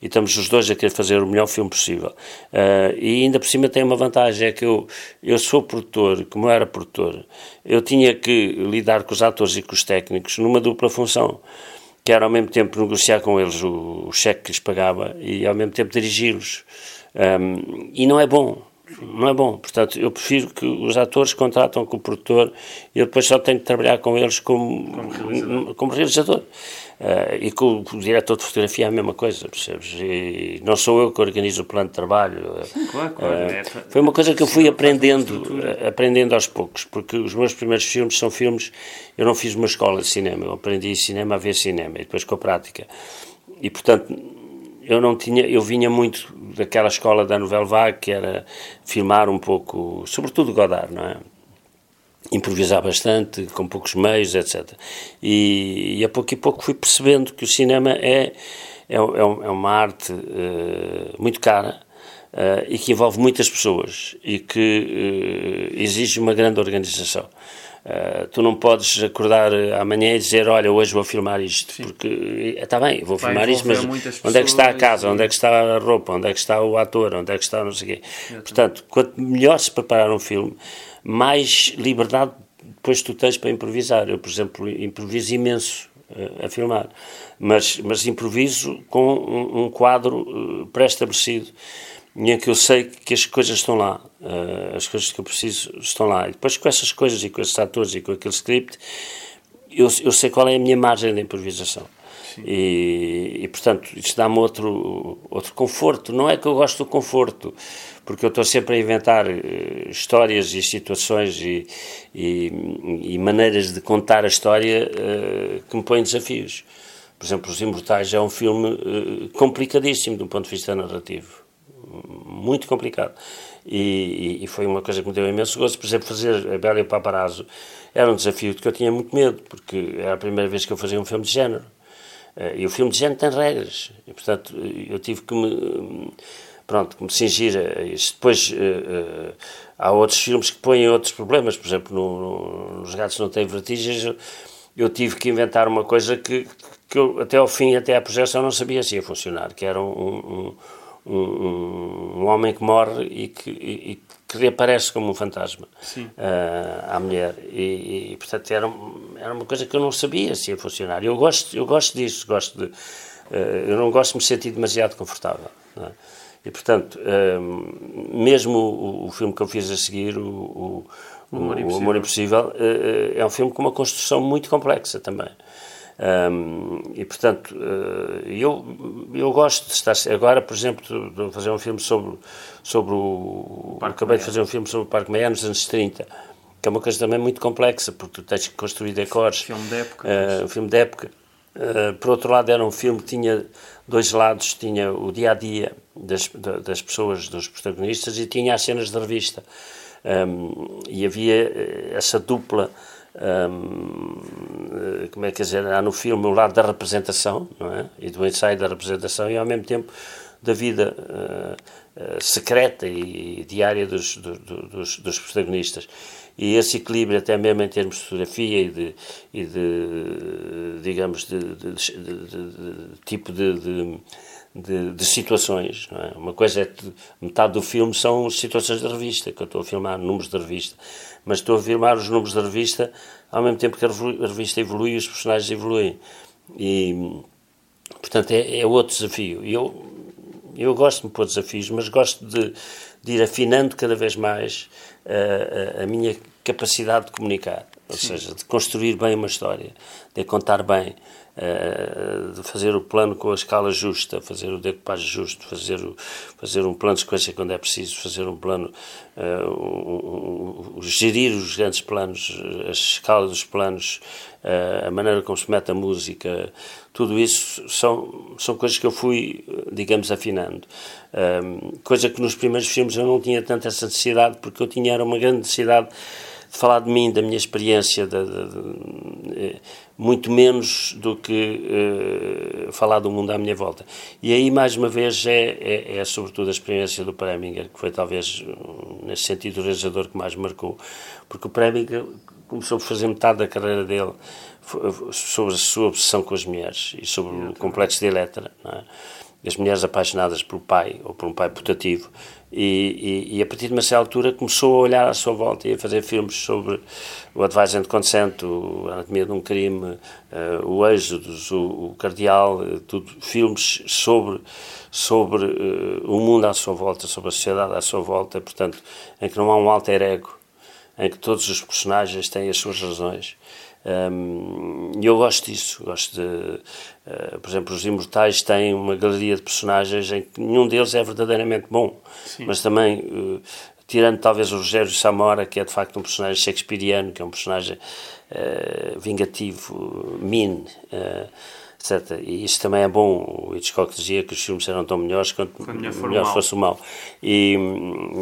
E estamos os dois a querer fazer o melhor filme possível. Uh, e ainda por cima tem uma vantagem, é que eu, eu sou produtor, como era produtor, eu tinha que lidar com os atores e com os técnicos numa dupla função que era ao mesmo tempo negociar com eles o, o cheque que lhes pagava e ao mesmo tempo dirigi-los. Um, e não é bom, não é bom. Portanto, eu prefiro que os atores contratam com o produtor e eu depois só tenho que trabalhar com eles como, como realizador. Como realizador. Uh, e com o diretor de fotografia é a mesma coisa, percebes? E não sou eu que organizo o plano de trabalho. Sim, claro, claro. Uh, é, foi uma coisa que eu fui aprendendo, aprendendo aos poucos, porque os meus primeiros filmes são filmes. Eu não fiz uma escola de cinema, eu aprendi cinema a ver cinema e depois com a prática. E portanto, eu não tinha, eu vinha muito daquela escola da Nouvelle Vague, que era filmar um pouco, sobretudo Godard, não é? Improvisar bastante, com poucos meios, etc. E, e a pouco e pouco fui percebendo que o cinema é, é, é, é uma arte uh, muito cara uh, e que envolve muitas pessoas e que uh, exige uma grande organização. Tu não podes acordar amanhã e dizer, olha, hoje vou filmar isto, Sim. porque está bem, vou Vai filmar isto, mas onde é que está a casa, onde é que está a roupa, onde é que está o ator, onde é que está não sei o quê. Portanto, quanto melhor se preparar um filme, mais liberdade depois tu tens para improvisar. Eu, por exemplo, improviso imenso uh, a filmar, mas, mas improviso com um, um quadro uh, pré-estabelecido em que eu sei que as coisas estão lá, uh, as coisas que eu preciso estão lá. E depois com essas coisas e com esses atores e com aquele script, eu, eu sei qual é a minha margem de improvisação. E, e, portanto, isso dá-me outro, outro conforto. Não é que eu gosto do conforto, porque eu estou sempre a inventar uh, histórias e situações e, e, e, maneiras de contar a história uh, que me põem desafios. Por exemplo, Os Imortais é um filme uh, complicadíssimo do ponto de vista narrativo. Muito complicado. E, e, foi uma coisa que me deu imenso gosto. Por exemplo, fazer A Bela e o Paparazzo era um desafio de que eu tinha muito medo, porque era a primeira vez que eu fazia um filme de género. E o filme de género tem regras. E, portanto, eu tive que me pronto, me cingir a isso. Depois uh, uh, há outros filmes que põem outros problemas, por exemplo, no, no, nos Gatos Não Têm Vertigens, eu, eu, tive que inventar uma coisa que, que eu, até ao fim, até à projeção, não sabia se ia funcionar, que era um, um, um, um homem que morre e que, e, que reaparece como um fantasma uh, à mulher. E, e, portanto, era, era uma coisa que eu não sabia se ia funcionar. Eu gosto, eu gosto disso, gosto de, uh, eu não gosto de me sentir demasiado confortável. É? E, portanto, uh, mesmo o, o, filme que eu fiz a seguir, o, o, o Amor Impossível, Amor Impossível é um filme com uma construção muito complexa também. Um, e portanto, uh, eu, eu gosto de estar. Agora, por exemplo, de fazer um filme sobre, sobre o. Acabei de fazer um filme sobre o Parque Meia nos anos 30, que é uma coisa também muito complexa, porque tu tens que construir decores. Filme de época. Uh, um filme de época. Uh, por outro lado, era um filme que tinha dois lados: tinha o dia a dia das, das pessoas, dos protagonistas, e tinha as cenas de revista. Um, e havia essa dupla como é que dizer, há no filme o lado da representação, não é? E do ensaio da representação e ao mesmo tempo da vida uh, secreta e diária dos, do, dos, dos, protagonistas. E esse equilíbrio, até mesmo em termos de fotografia e de, e de digamos, de, de, de tipo de, de, situações. É? Uma coisa é metade do filme são situações de revista, que eu estou a filmar números de revista mas estou a filmar os números da revista ao mesmo tempo que a revista evolui e os personagens evoluem. E, portanto, é, é outro desafio. Eu, eu gosto de me pôr desafios, mas gosto de, de ir afinando cada vez mais a, a, a minha capacidade de comunicar, ou Sim. seja, de construir bem uma história, de contar bem, de fazer o plano com a escala justa, fazer o decupagem justo, fazer, o, fazer um plano de sequência quando é preciso, fazer um plano, uh, um, um, gerir os grandes planos, a escala dos planos, uh, a maneira como se mete a música, tudo isso são, são coisas que eu fui, digamos, afinando. coisa que nos primeiros filmes eu não tinha tanta essa necessidade, porque eu tinha era uma grande necessidade falar de mim, da minha experiência, de, de, de, eh, muito menos do que uh, falar do mundo à minha volta. E aí, mais uma vez, é, é, é sobretudo a experiência do Preminger, que foi talvez, nesse sentido, o realizador que mais marcou, porque o Preminger começou por fazer metade da carreira dele sobre a sua obsessão com as mulheres e sobre o complexo de Eletra, é? as mulheres apaixonadas por pai ou por um pai putativo e, e, e, a partir de uma certa altura começou a olhar à sua volta e a fazer filmes sobre o Advice and Consent, o Anatomia de um Crime, uh, o Êxodos, o, o Cardeal, uh, tudo, filmes sobre, sobre uh, o mundo à sua volta, sobre a sociedade à sua volta, portanto, em que não há um alter ego, em que todos os personagens têm as suas razões e eu gosto disso, gosto de, uh, por exemplo, os Imortais têm uma galeria de personagens em que nenhum deles é verdadeiramente bom, Sim. mas também, uh, tirando talvez o Rogério Samora, que é de facto um personagem shakespeariano, que é um personagem uh, vingativo, mean, etc. E isso também é bom. O Hitchcock dizia que os filmes eram tão melhores quanto melhor, melhor fosse o mal. E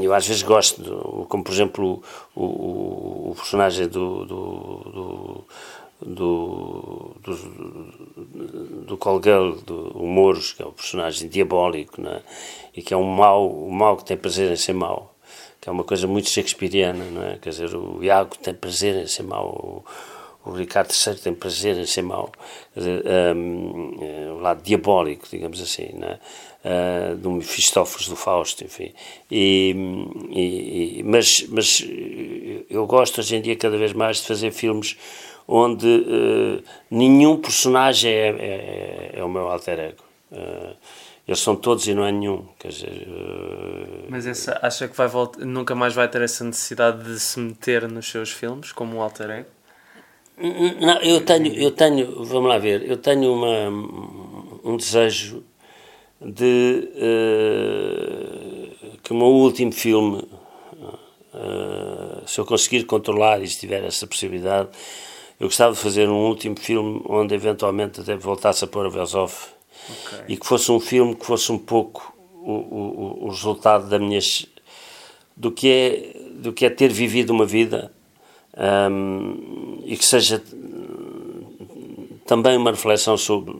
eu às vezes gosto, como por exemplo o, o, o personagem do, do, do, do, do, do Colgal, do o Moros, que é o personagem diabólico, né? e que é um mal, um mal que tem prazer em ser mau que é uma coisa muito shakespeariana, não é? Quer dizer, o Iago tem prazer em ser mau, o Ricardo III tem prazer em ser mau, um, é, o lado diabólico, digamos assim, né? Uh, do Mefistófeles, do Fausto, enfim. E, e, mas, mas eu gosto hoje em dia cada vez mais de fazer filmes onde uh, nenhum personagem é, é, é, é, o meu alter ego. Uh, eles são todos e não é nenhum. Quer dizer, Mas essa, acha que vai voltar, nunca mais vai ter essa necessidade de se meter nos seus filmes como um alter ego? Não, eu tenho, eu tenho, vamos lá ver, eu tenho uma, um desejo de uh, que o meu último filme, uh, se eu conseguir controlar e se tiver essa possibilidade, eu gostava de fazer um último filme onde eventualmente até voltasse a pôr a vez off okay. e que fosse um filme que fosse um pouco o, o, o resultado da minha do que é do que é ter vivido uma vida um, e que seja também uma reflexão sobre,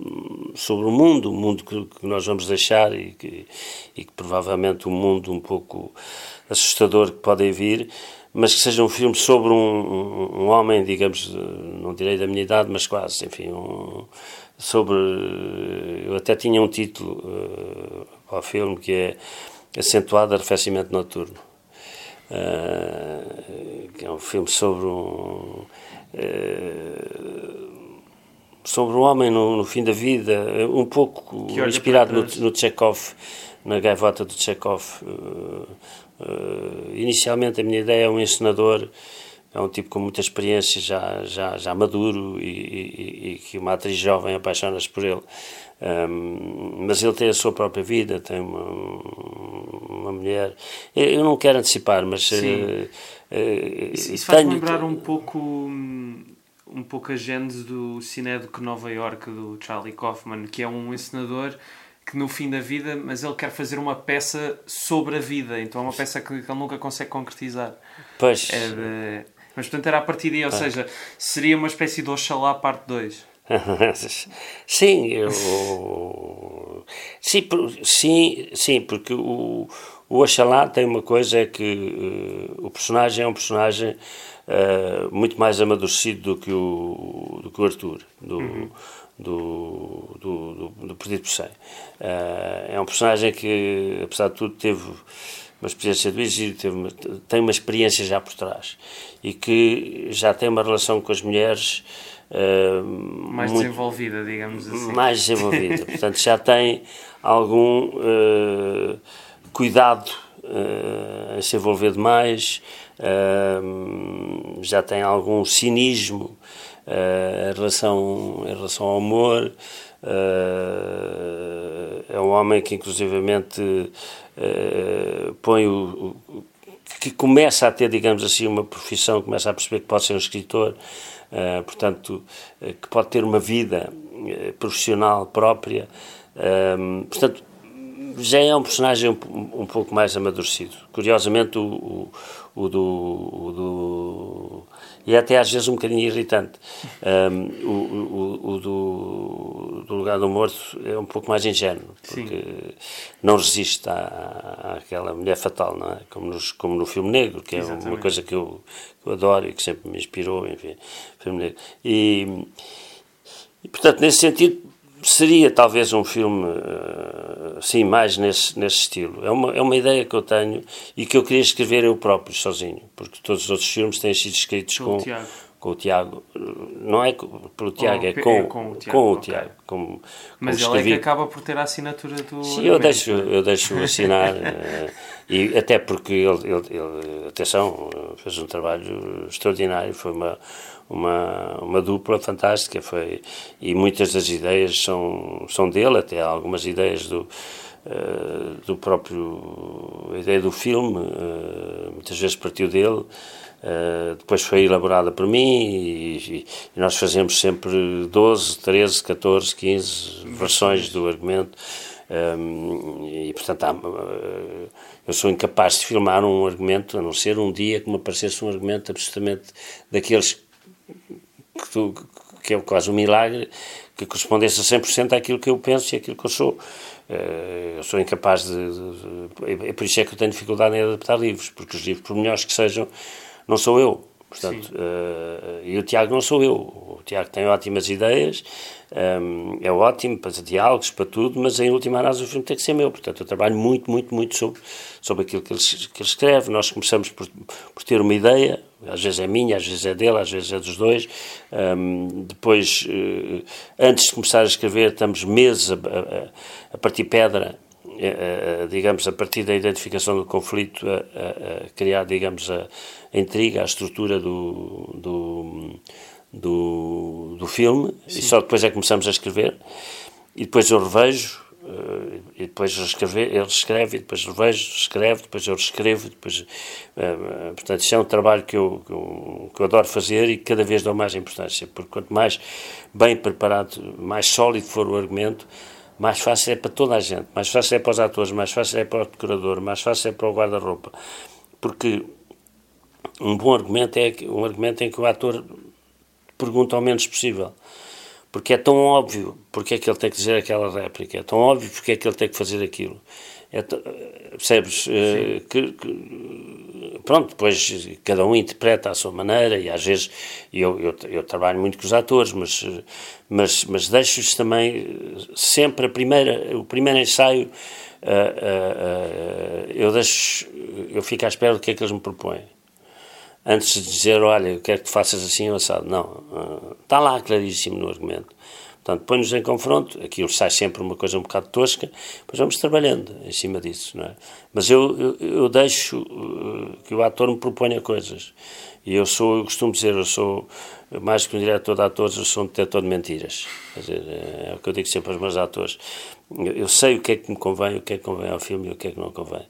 sobre o mundo, o mundo que, que nós vamos deixar e que, e que provavelmente um mundo um pouco assustador que pode vir, mas que seja um filme sobre um, um, um, homem, digamos, não direi da minha idade, mas quase, enfim, um, sobre. Eu até tinha um título uh, ao filme que é Acentuado Arrefecimento Noturno. Uh, que é um filme sobre um. Uh, sobre o homem no, no, fim da vida, um pouco inspirado no, no Chekhov, na gaivota do Chekhov. Uh, inicialmente a minha ideia é um encenador é um tipo com muita experiência, já, já, já maduro e, e, e que uma atriz jovem apaixona-se por ele. Um, mas ele tem a sua própria vida, tem uma mulher. Eu não quero antecipar, mas. Uh, uh, isso, isso faz lembrar um pouco. Um pouco a gênese do Cinédoc Nova York do Charlie Kaufman, que é um encenador que no fim da vida, mas ele quer fazer uma peça sobre a vida, então é uma peça que, ele nunca consegue concretizar. Pois. É de, mas portanto era a partir daí, ou seja, seria uma espécie de Oxalá parte 2. [laughs] sim, eu, sim, sim, sim, porque o, o Oxalá tem uma coisa é que uh, o personagem é um personagem uh, muito mais amadurecido do que o, do que o Arthur, do, uhum. do, do, do, do Perdido por 100. Uh, é um personagem que, apesar de tudo, teve uma experiência do exílio, teve tem uma experiência já por trás e que já tem uma relação com as mulheres uh, mais muito, desenvolvida, digamos assim. Mais desenvolvida, [laughs] portanto já tem algum uh, cuidado uh, em se envolver demais, uh, já tem algum cinismo em, relação, em relação ao amor. é um homem que inclusivamente põe o, o que começa a ter, digamos assim, uma profissão, começa a perceber que pode ser um escritor, uh, portanto, uh, que pode ter uma vida uh, profissional própria. portanto, já é um personagem um, um, pouco mais amadurecido. Curiosamente, o, o, o do, o do e é até às vezes um bocadinho irritante. Um, o, o, o do, do, Lugar do Morto é um pouco mais ingênuo, porque Sim. não resiste à, àquela mulher fatal, não é? Como, nos, como no filme negro, que é Exatamente. uma coisa que eu, que eu adoro e que sempre me inspirou, enfim, filme negro. E, e portanto, nesse sentido, seria talvez um filme uh, sim mais nesse, nesse estilo. É uma, é uma ideia que eu tenho e que eu queria escrever eu próprio sozinho porque todos os outros filmes têm sido escritos com, com, com o Tiago não é pelo Tiago, é com, é com o Tiago, com o Tiago okay. como, mas ele escrevi. é que acaba por ter a assinatura do sim, eu deixo, eu deixo [laughs] assinar uh, e até porque ele, ele, ele atenção, fez um trabalho extraordinário foi uma uma, uma dupla fantástica foi e muitas das ideias são são dele até algumas ideias do uh, do próprio a ideia do filme uh, muitas vezes partiu dele Uh, depois foi elaborada por mim e, e, nós fazemos sempre 12, 13, 14, 15 versões do argumento um, e portanto há, uh, eu sou incapaz de filmar um argumento a não ser um dia que me aparecesse um argumento absolutamente daqueles que, tu, que é quase um milagre, que correspondesse a 100% àquilo que eu penso e àquilo que eu sou. Eh, eu sou incapaz de, de, de, É por isso é que eu tenho dificuldade em adaptar livros, porque os livros, por melhores que sejam, não sou eu. Portanto, uh, e o Tiago não sou eu. O Tiago tem ótimas ideias, um, é ótimo para diálogos, para tudo, mas em última análise o filme tem que ser meu. Portanto, eu trabalho muito, muito, muito sobre, sobre aquilo que ele, que ele escreve. Nós começamos por, por ter uma ideia, às vezes é minha, às vezes é dele, às vezes é dos dois. Um, depois, uh, antes de começar a escrever, estamos meses a, a, a partir pedra digamos, a partir da identificação do conflito, a, a, a criar, digamos, a, intriga, a estrutura do, do, do, do filme, Sim. e só depois é que começamos a escrever, e depois eu revejo, uh, e depois eu escrever, ele escreve, e depois revejo, escreve, depois eu reescrevo, depois, portanto, isso é um trabalho que eu, que eu, que eu adoro fazer e cada vez dou mais importância, porque quanto mais bem preparado, mais sólido for o argumento, mais fácil é para toda a gente, mais fácil é para os atores, mais fácil é para o decorador, mais fácil é para o guarda-roupa. Porque um bom argumento é um argumento em que o ator pergunta ao menos possível. Porque é tão óbvio porque é que ele tem que dizer aquela réplica, é tão óbvio porque é que ele tem que fazer aquilo. É percebes? Uh, que, que, pronto, depois cada um interpreta à sua maneira e às vezes eu, eu, eu trabalho muito com os atores, mas, mas, mas deixo-os também sempre a primeira, o primeiro ensaio uh, uh, eu deixo, eu fico à espera do que é que eles me propõem. Antes de dizer, olha, eu quero que faças assim ou assado. Não, está lá claríssimo no argumento. Portanto, põe-nos em confronto, aquilo sai sempre uma coisa um bocado tosca, mas vamos trabalhando em cima disso, não é? Mas eu, eu, eu deixo uh, que o ator me proponha coisas. E eu sou, eu costumo dizer, eu sou, mais que um diretor de atores, eu sou um detector de mentiras. Quer dizer, é, é o que eu digo sempre aos meus atores. Eu, eu sei o que é que me convém, o que é que convém ao filme e o que é que não convém.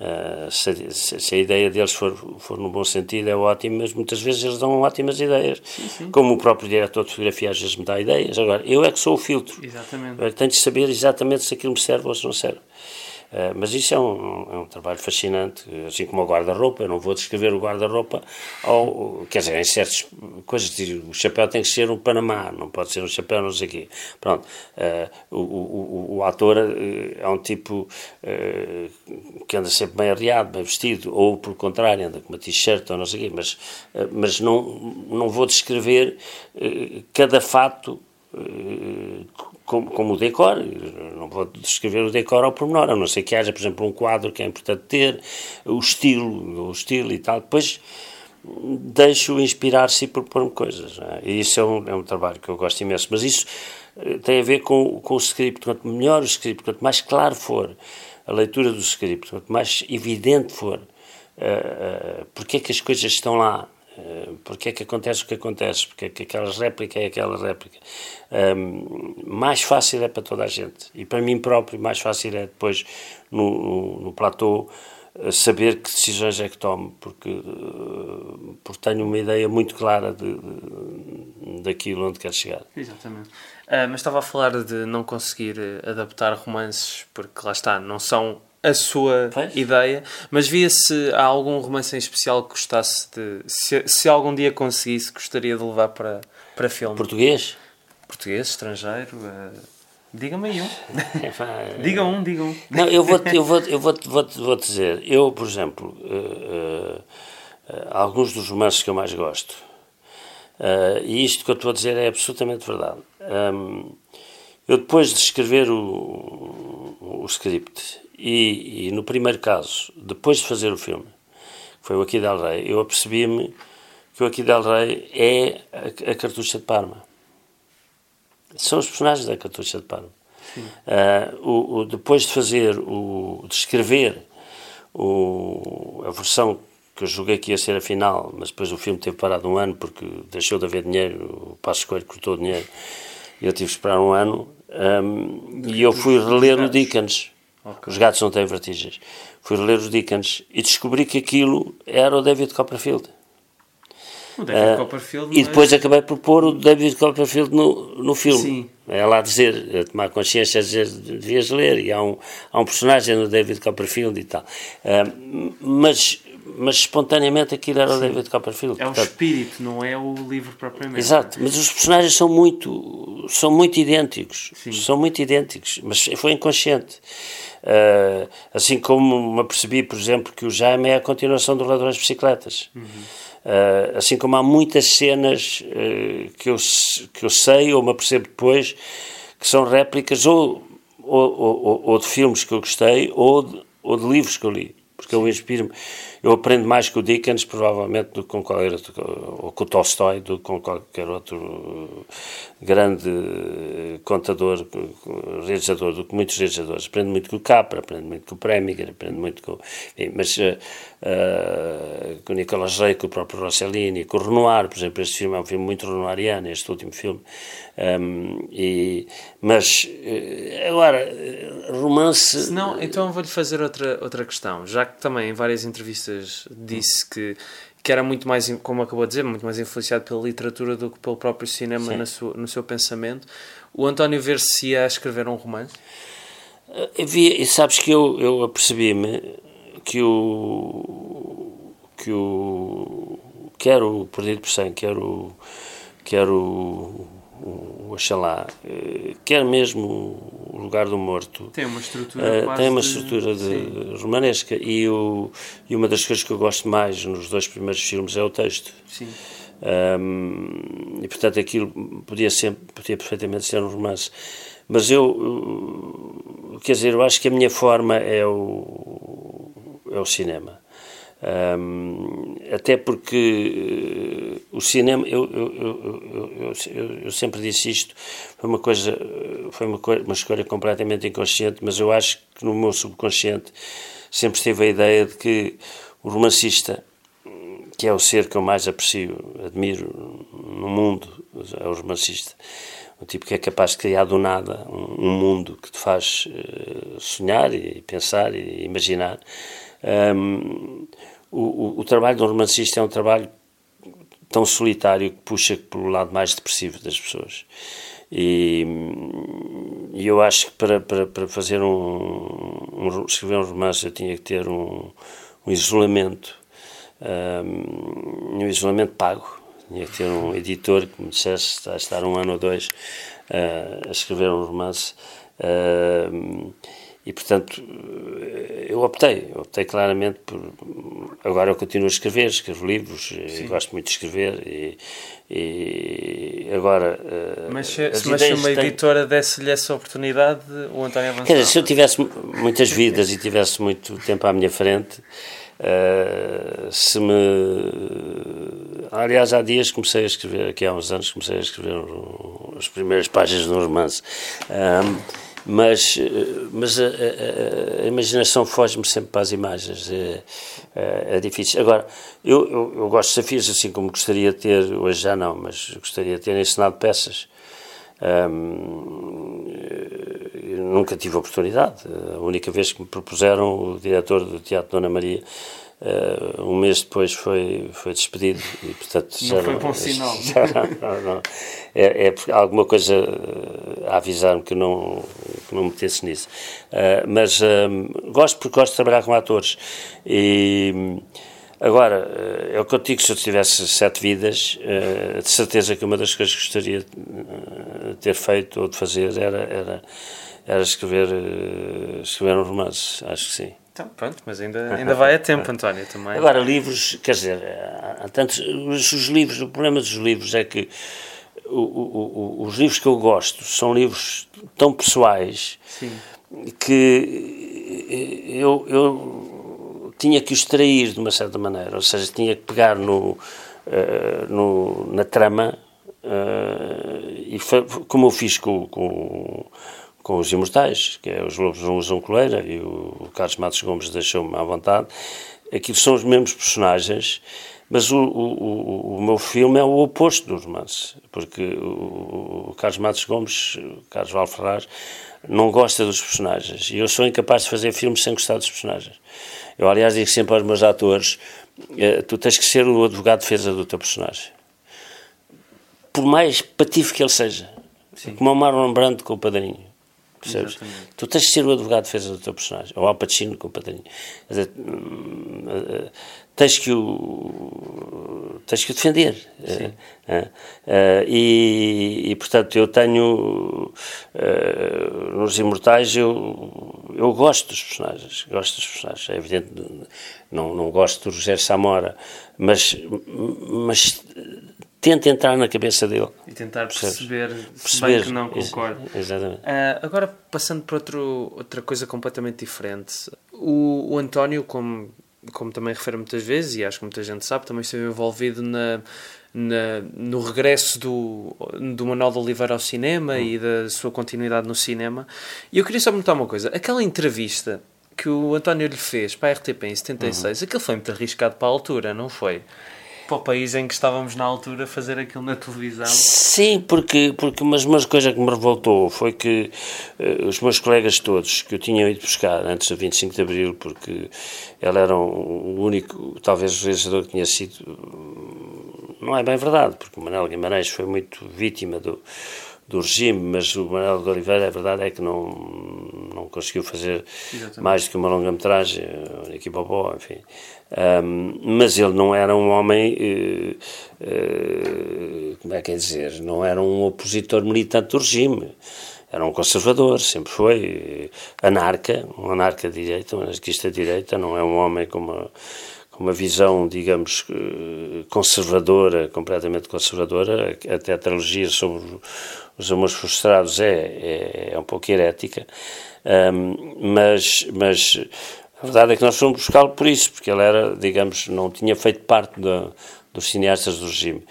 Uh, se, se, a ideia deles for, for no bom sentido, é ótimo, mas muitas vezes eles dão ótimas ideias. Sim, sim. Como o próprio diretor de fotografia às vezes me dá ideias. Agora, eu é que sou o filtro. Exatamente. Eu é que tenho de saber exatamente se aquilo me serve ou se não serve. Eh, mas isso é um, é um, trabalho fascinante, assim como o guarda-roupa. Eu não vou descrever o guarda-roupa, ou quer dizer, em certas coisas, o chapéu tem que ser um Panamá, não pode ser um chapéu, não sei quê. Pronto, uh, o, o, o, ator uh, é um tipo que anda sempre bem arreado, bem vestido, ou por contrário, anda com uma t-shirt ou não sei quê, mas, mas não, não vou descrever cada fato como, como o decor, não vou descrever o decor ao pormenor, a não ser que haja, por exemplo, um quadro que é importante ter, o estilo, o estilo e tal. Depois deixo inspirar-se e propor-me coisas. É? E isso é um, é um trabalho que eu gosto imenso. Mas isso eh, tem a ver com, com o script. Quanto melhor o script, quanto mais claro for a leitura do script, quanto mais evidente for uh, uh, porque é que as coisas estão lá, eh, porque é que acontece o que acontece, porque é que aquela réplica é aquela réplica. Um, mais fácil é para toda a gente. E para mim próprio, mais fácil é depois, no, no, no platô, eh, saber que decisões é que tomo, porque, eh, porque tenho uma ideia muito clara de, de daquilo onde quero chegar. Exatamente. Uh, mas estava a falar de não conseguir adaptar romances, porque lá está, não são a sua pois? ideia, mas via se há algum romance em especial que gostasse de. Se, se algum dia conseguisse, gostaria de levar para, para filme. Português? Português, estrangeiro. Uh, Diga-me aí um. [laughs] diga um, diga um. Não, eu vou, eu vou, eu vou, vou, vou dizer. Eu, por exemplo, uh, uh, alguns dos romances que eu mais gosto, e isto que eu estou a dizer é absolutamente verdade. Um, eu, depois de escrever o, o script e, e, no primeiro caso, depois de fazer o filme, que foi o Aqui del Rei, eu apercebi-me que o Aqui del Rei é a, a, Cartucha de Parma. São os personagens da Cartucha de Parma. Uh, o, o, depois de fazer, o, de escrever o, a versão que eu julguei que ia ser a final, mas depois o filme teve parado um ano porque deixou de haver dinheiro, o Passo Escolho cortou dinheiro e eu tive que esperar um ano. Um, e eu fui reler o Dickens. Okay. Os gatos não têm vertigens. Fui ler os Dickens e descobri que aquilo era o David Copperfield. O David uh, Copperfield. E depois é... acabei por pôr o David Copperfield no, no filme. Sim. É lá dizer, a tomar consciência, a dizer, devias ler. E há um, há um personagem no David Copperfield e tal. Uh, mas mas espontaneamente aquilo era o David Copperfield. É portanto, o espírito, não é o livro propriamente. Exato, mas os personagens são muito, são muito idênticos. Sim. São muito idênticos, mas foi inconsciente. Uh, assim como me apercebi, por exemplo, que o Jaime é a continuação do Ladrões de Bicicletas. Uhum. Uh, assim como há muitas cenas uh, que, eu, que eu sei ou me apercebo depois que são réplicas ou, ou, ou, ou de filmes que eu gostei ou de, ou de livros que eu li porque eu inspiro-me. Eu aprendo mais com o Dickens, provavelmente, do que com qualquer outro, ou com o Tolstói, do que com qualquer outro grande contador, realizador, do que muitos realizadores. Aprendo muito com o Capra, aprendo muito com o Preminger, aprendo muito com. Enfim, mas uh, uh, com o Nicolas Rey, com o próprio Rossellini, com o Renoir, por exemplo, este filme é um filme muito renoiriano, este último filme. Um, e, mas, uh, agora, romance. Não, então vou-lhe fazer outra, outra questão. Já que também em várias entrevistas disse que que era muito mais, como acabou de dizer, muito mais influenciado pela literatura do que pelo próprio cinema na sua, no seu pensamento. O António ver-se ia escrever um romance? Havia, e sabes que eu, eu apercebi-me que o que o quer o Perdido por 100, quer o quer o, o Oxalá, quer mesmo o Lugar do Morto tem uma estrutura, uh, tem uma estrutura de, romanesca e, o, e uma das coisas que eu gosto mais nos dois primeiros filmes é o texto. Sim. Um, e portanto aquilo podia, sempre, podia perfeitamente ser um romance. Mas eu, quer dizer, eu acho que a minha forma é o, é o cinema. Um, até porque uh, o cinema, eu, eu, eu, eu, sempre disse isto, foi uma coisa, foi uma, uma escolha completamente inconsciente, mas eu acho que no meu subconsciente sempre teve a ideia de que o romancista, que é o ser que eu mais aprecio, admiro no mundo, é o romancista, um tipo que é capaz de criar do nada um, um mundo que te faz uh, sonhar e pensar e imaginar. Um, o, o, trabalho do romancista é um trabalho tão solitário que puxa pelo lado mais depressivo das pessoas. E, e eu acho que para, para, para fazer um, um, escrever um romance eu tinha que ter um, um isolamento, um, um isolamento pago. Tinha que ter um editor que me dissesse a estar um ano ou dois uh, a escrever um romance. Uh, e, portanto, eu optei, optei claramente por. Agora eu continuo a escrever, escrevo livros, gosto muito de escrever e, e agora. Eh, mas se, mas se uma editora têm... desse-lhe essa oportunidade, o António avançava. Quer dizer, se eu tivesse muitas vidas e tivesse muito tempo à minha frente, uh, se me. Aliás, há dias comecei a escrever, aqui há uns anos, comecei a escrever as primeiras páginas de um romance. Um, mas, eh, mas a, a, a imaginação foge-me sempre para as imagens, é, é, é difícil. Agora, eu, eu, eu, gosto de desafios, assim como gostaria de ter, hoje já não, mas gostaria de ter ensinado peças. nunca tive oportunidade. A única vez que me propuseram, o diretor do Teatro Dona Maria Uh, um mês depois foi, foi despedido e portanto não foi bom [laughs] sinal. [laughs] não, não, É, é alguma coisa a avisar-me que não que não metesse nisso. Uh, mas uh, gosto porque gosto de trabalhar com atores. E agora é o que eu digo se eu tivesse sete vidas de certeza que uma das coisas que gostaria de ter feito ou de fazer era era, era escrever escrever um romance. Acho que sim então, pronto, mas ainda, ainda vai a tempo, António, também. Agora, livros, quer dizer, há tantos, os, os livros, o problema dos livros é que o, o, o, os livros que eu gosto são livros tão pessoais Sim. que eu, eu tinha que os extrair de uma certa maneira, ou seja, tinha que pegar no, uh, no na trama uh, e foi, como eu fiz com, com com os imortais, que é os Lobos não usam coleira, e o Carlos Matos Gomes deixou-me à vontade. Aquilo são os mesmos personagens, mas o, o, o, meu filme é o oposto do romance, porque o, o Carlos Matos Gomes, o Carlos Valferraz, não gosta dos personagens, e eu sou incapaz de fazer filmes sem gostar dos personagens. Eu, aliás, digo sempre aos meus atores, eh, tu tens que ser o advogado de defesa do teu personagem. Por mais patife que ele seja. Sim. Como o Marlon Brando com o padrinho percebes? Exatamente. Tu tens de ser o advogado de defesa do teu personagem, ou Al Pacino com o padrinho. Dizer, hum, eh, tens que o tens que o defender uh, e, e, portanto eu tenho nos Imortais eu, eu gosto dos personagens gosto dos personagens, é evidente não, não gosto do Rogério Samora mas, mas tenta entrar na cabeça dele. E tentar perceber, se bem que não concordo. Exatamente. Uh, agora, passando para outro, outra coisa completamente diferente. O, o António, como, como também refere muitas vezes, e acho que muita gente sabe, também esteve envolvido na, na, no regresso do, do Manuel de Oliveira ao cinema hum. e da sua continuidade no cinema. E eu queria só perguntar uma coisa. Aquela entrevista que o António lhe fez para a RTP em 76, uhum. aquilo foi muito arriscado para a altura, não foi? Para o país em que estávamos na altura fazer aquilo na televisão. Sim, porque, porque mas uma coisa que me revoltou foi que uh, os meus colegas todos que eu tinha ido buscar antes do 25 de Abril, porque ele era o único, talvez realizador que tinha sido. Não é bem verdade, porque o Manuel Guimarães foi muito vítima do, do regime, mas o Manuel de Oliveira, a verdade é que não, não conseguiu fazer Exatamente. mais do que uma longa-metragem, Nicky Bobó, enfim. Um, mas ele não era um homem, uh, uh, como é que é dizer, não era um opositor militante do regime. era um conservador, sempre foi anarca, um anarca de direita, um anarquista de direita, não é um homem com uma, com uma visão, digamos, conservadora, completamente conservadora, a trilogia sobre os amores frustrados é, é, é um pouco herética, um, mas, mas a verdade é que nós fomos buscá-lo por isso, porque ele era, digamos, não tinha feito parte da, dos cineastas do regime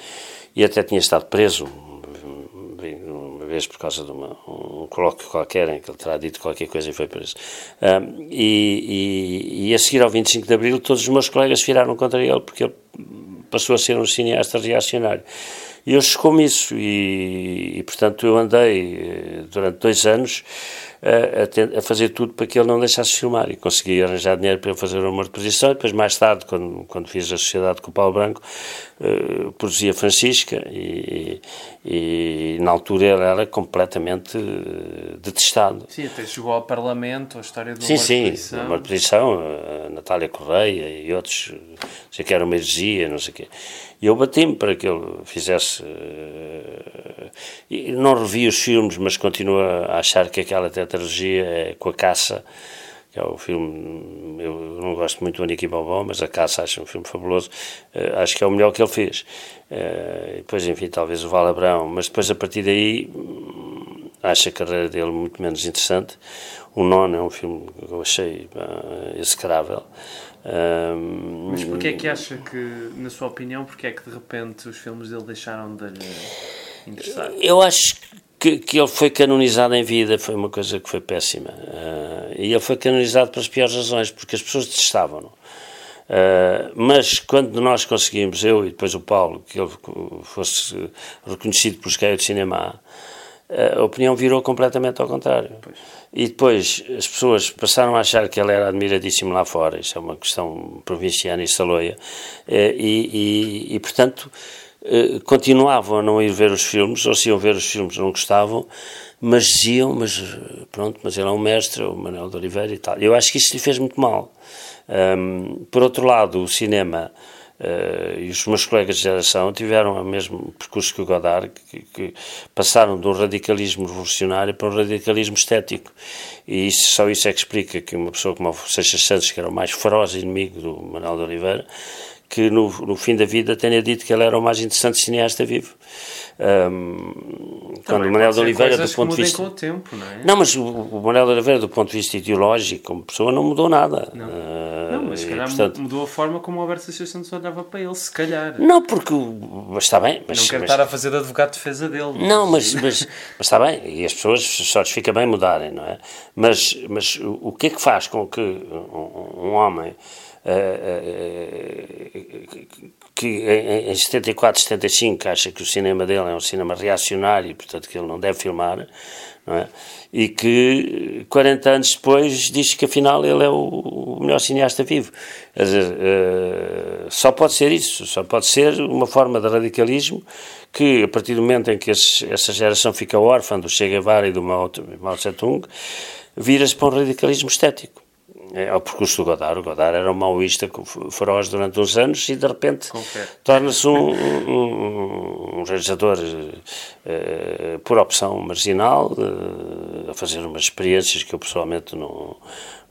e até tinha estado preso uma vez por causa de uma, um colóquio qualquer em que ele terá dito qualquer coisa e foi preso. Um, e, e, e, a seguir ao 25 de Abril, todos os meus colegas viraram contra ele porque ele passou a ser um cineasta reacionário. E eu chegou-me isso, e, e, portanto eu andei eh, durante dois anos a, a, fazer tudo para que ele não deixasse filmar e consegui arranjar dinheiro para eu fazer o amor de posição e depois mais tarde, quando, quando fiz a sociedade com o Paulo Branco, uh, produzi a Francisca e, e, na altura ele era completamente uh, detestado. Sim, até chegou ao Parlamento a história do sim, amor sim, de posição. Sim, amor de posição, a Natália Correia e outros, não sei que era uma heresia, não sei o quê. E eu bati-me para que ele fizesse. Uh, não revi os filmes, mas continuo a achar que aquela tetralogia é com a caça, que é o filme. Eu não gosto muito do Aniki Bobó, mas a caça acho um filme fabuloso. Uh, acho que é o melhor que ele fez. Uh, depois, enfim, talvez o Valabrão, mas depois a partir daí acho a carreira dele muito menos interessante. O Nono é um filme que eu achei uh, execrável. Um, Mas porquê é que acha que, na sua opinião, porquê é que de repente os filmes dele deixaram de lhe interessar? Eu acho que, que ele foi canonizado em vida, foi uma coisa que foi péssima. Uh, e ele foi canonizado pelas piores razões, porque as pessoas detestavam-no. Uh, mas quando nós conseguimos, eu e depois o Paulo, que ele fosse reconhecido pelos caia de cinema, a opinião virou completamente ao contrário. Pois. E depois as pessoas passaram a achar que ele era admiradíssimo lá fora, isso é uma questão provinciana e saloia, eh, e, e, e, portanto eh, continuavam a não ir ver os filmes, ou se iam ver os filmes não gostavam, mas diziam, mas pronto, mas ele é um mestre, o Manuel de Oliveira e tal. Eu acho que isso lhe fez muito mal. Um, por outro lado, o cinema Uh, e os meus colegas de geração tiveram o mesmo percurso que o Godard, que, que, passaram de um radicalismo revolucionário para um radicalismo estético. E isso, só isso é que explica que uma pessoa como o Seixas Santos, que era o mais feroz inimigo do Manuel de Oliveira, que no, no fim da vida tenha dito que ele era o mais interessante cineasta vivo. Um, quando o Manuel de Oliveira, do ponto de vista. Com o tempo, não, é? não, mas o, o Manuel de Oliveira, do ponto de vista ideológico, como pessoa, não mudou nada. Não, uh, não mas se calhar portanto... mudou a forma como o Alberto Seixas Santos olhava para ele, se calhar. Não, porque. Mas está bem. Mas, não quero mas... estar a fazer de advogado de defesa dele. Mas... Não, mas, mas, mas, está bem, e as pessoas só lhes fica bem mudarem, não é? Mas, mas o, o que é que faz com que um, um homem. Uh, uh, que em, em 74, 75 acha que o cinema dele é um cinema reacionário, portanto que ele não deve filmar, não é? E que 40 anos depois diz que afinal ele é o, melhor cineasta vivo. Quer dizer, uh, só pode ser isso, só pode ser uma forma de radicalismo que a partir do momento em que esse, essa geração fica órfã do Che Guevara e do Mao, Mao Tse-tung, vira-se para um radicalismo estético é o percurso do Godard. O Godard era um maoísta feroz durante uns anos e de repente torna-se um, um, um, realizador uh, por opção marginal, uh, a fazer umas experiências que eu pessoalmente não,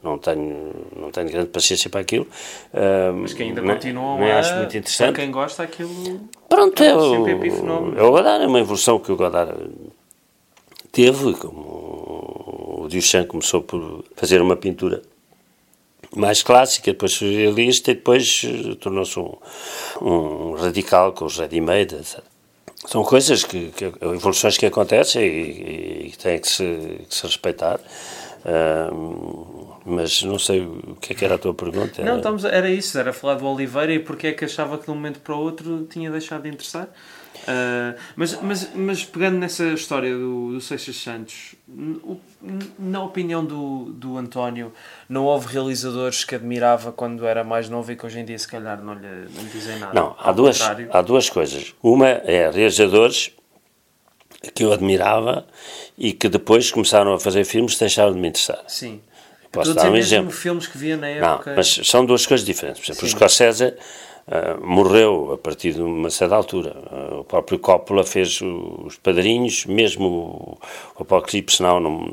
não tenho, não tenho grande paciência para aquilo. Uh, Mas que ainda continuam a, acho muito interessante. Para quem gosta, aquilo. Pronto, é, é o, é o Godard, é uma evolução que o Godard teve, como o Duchamp começou por fazer uma pintura mais clássica, depois surrealista e depois eh, tornou-se um, um, radical com os ready-made, etc. São coisas que, que, evoluções que acontecem e, que têm que se, que se respeitar. Uh, mas não sei o que é que era a tua pergunta. Não, estamos, era isso, era falar do Oliveira e porque é que achava que de um momento para o outro tinha deixado de interessar. Uh, mas, mas, mas pegando nessa história do, do Seixas Santos, na opinião do, do António, não houve realizadores que admirava quando era mais novo e que hoje em dia se calhar não lhe, não lhe dizem nada? Não, há duas, há duas coisas. Uma é realizadores que eu admirava e que depois começaram a fazer filmes deixaram de me interessar. Sim. Posso dar um exemplo. filmes que via na época. Não, mas são duas coisas diferentes. Por exemplo, Sim. o Scorsese Uh, morreu a partir de uma certa altura. Uh, o próprio Coppola fez os Padrinhos, mesmo o, o Apocalipse não, não,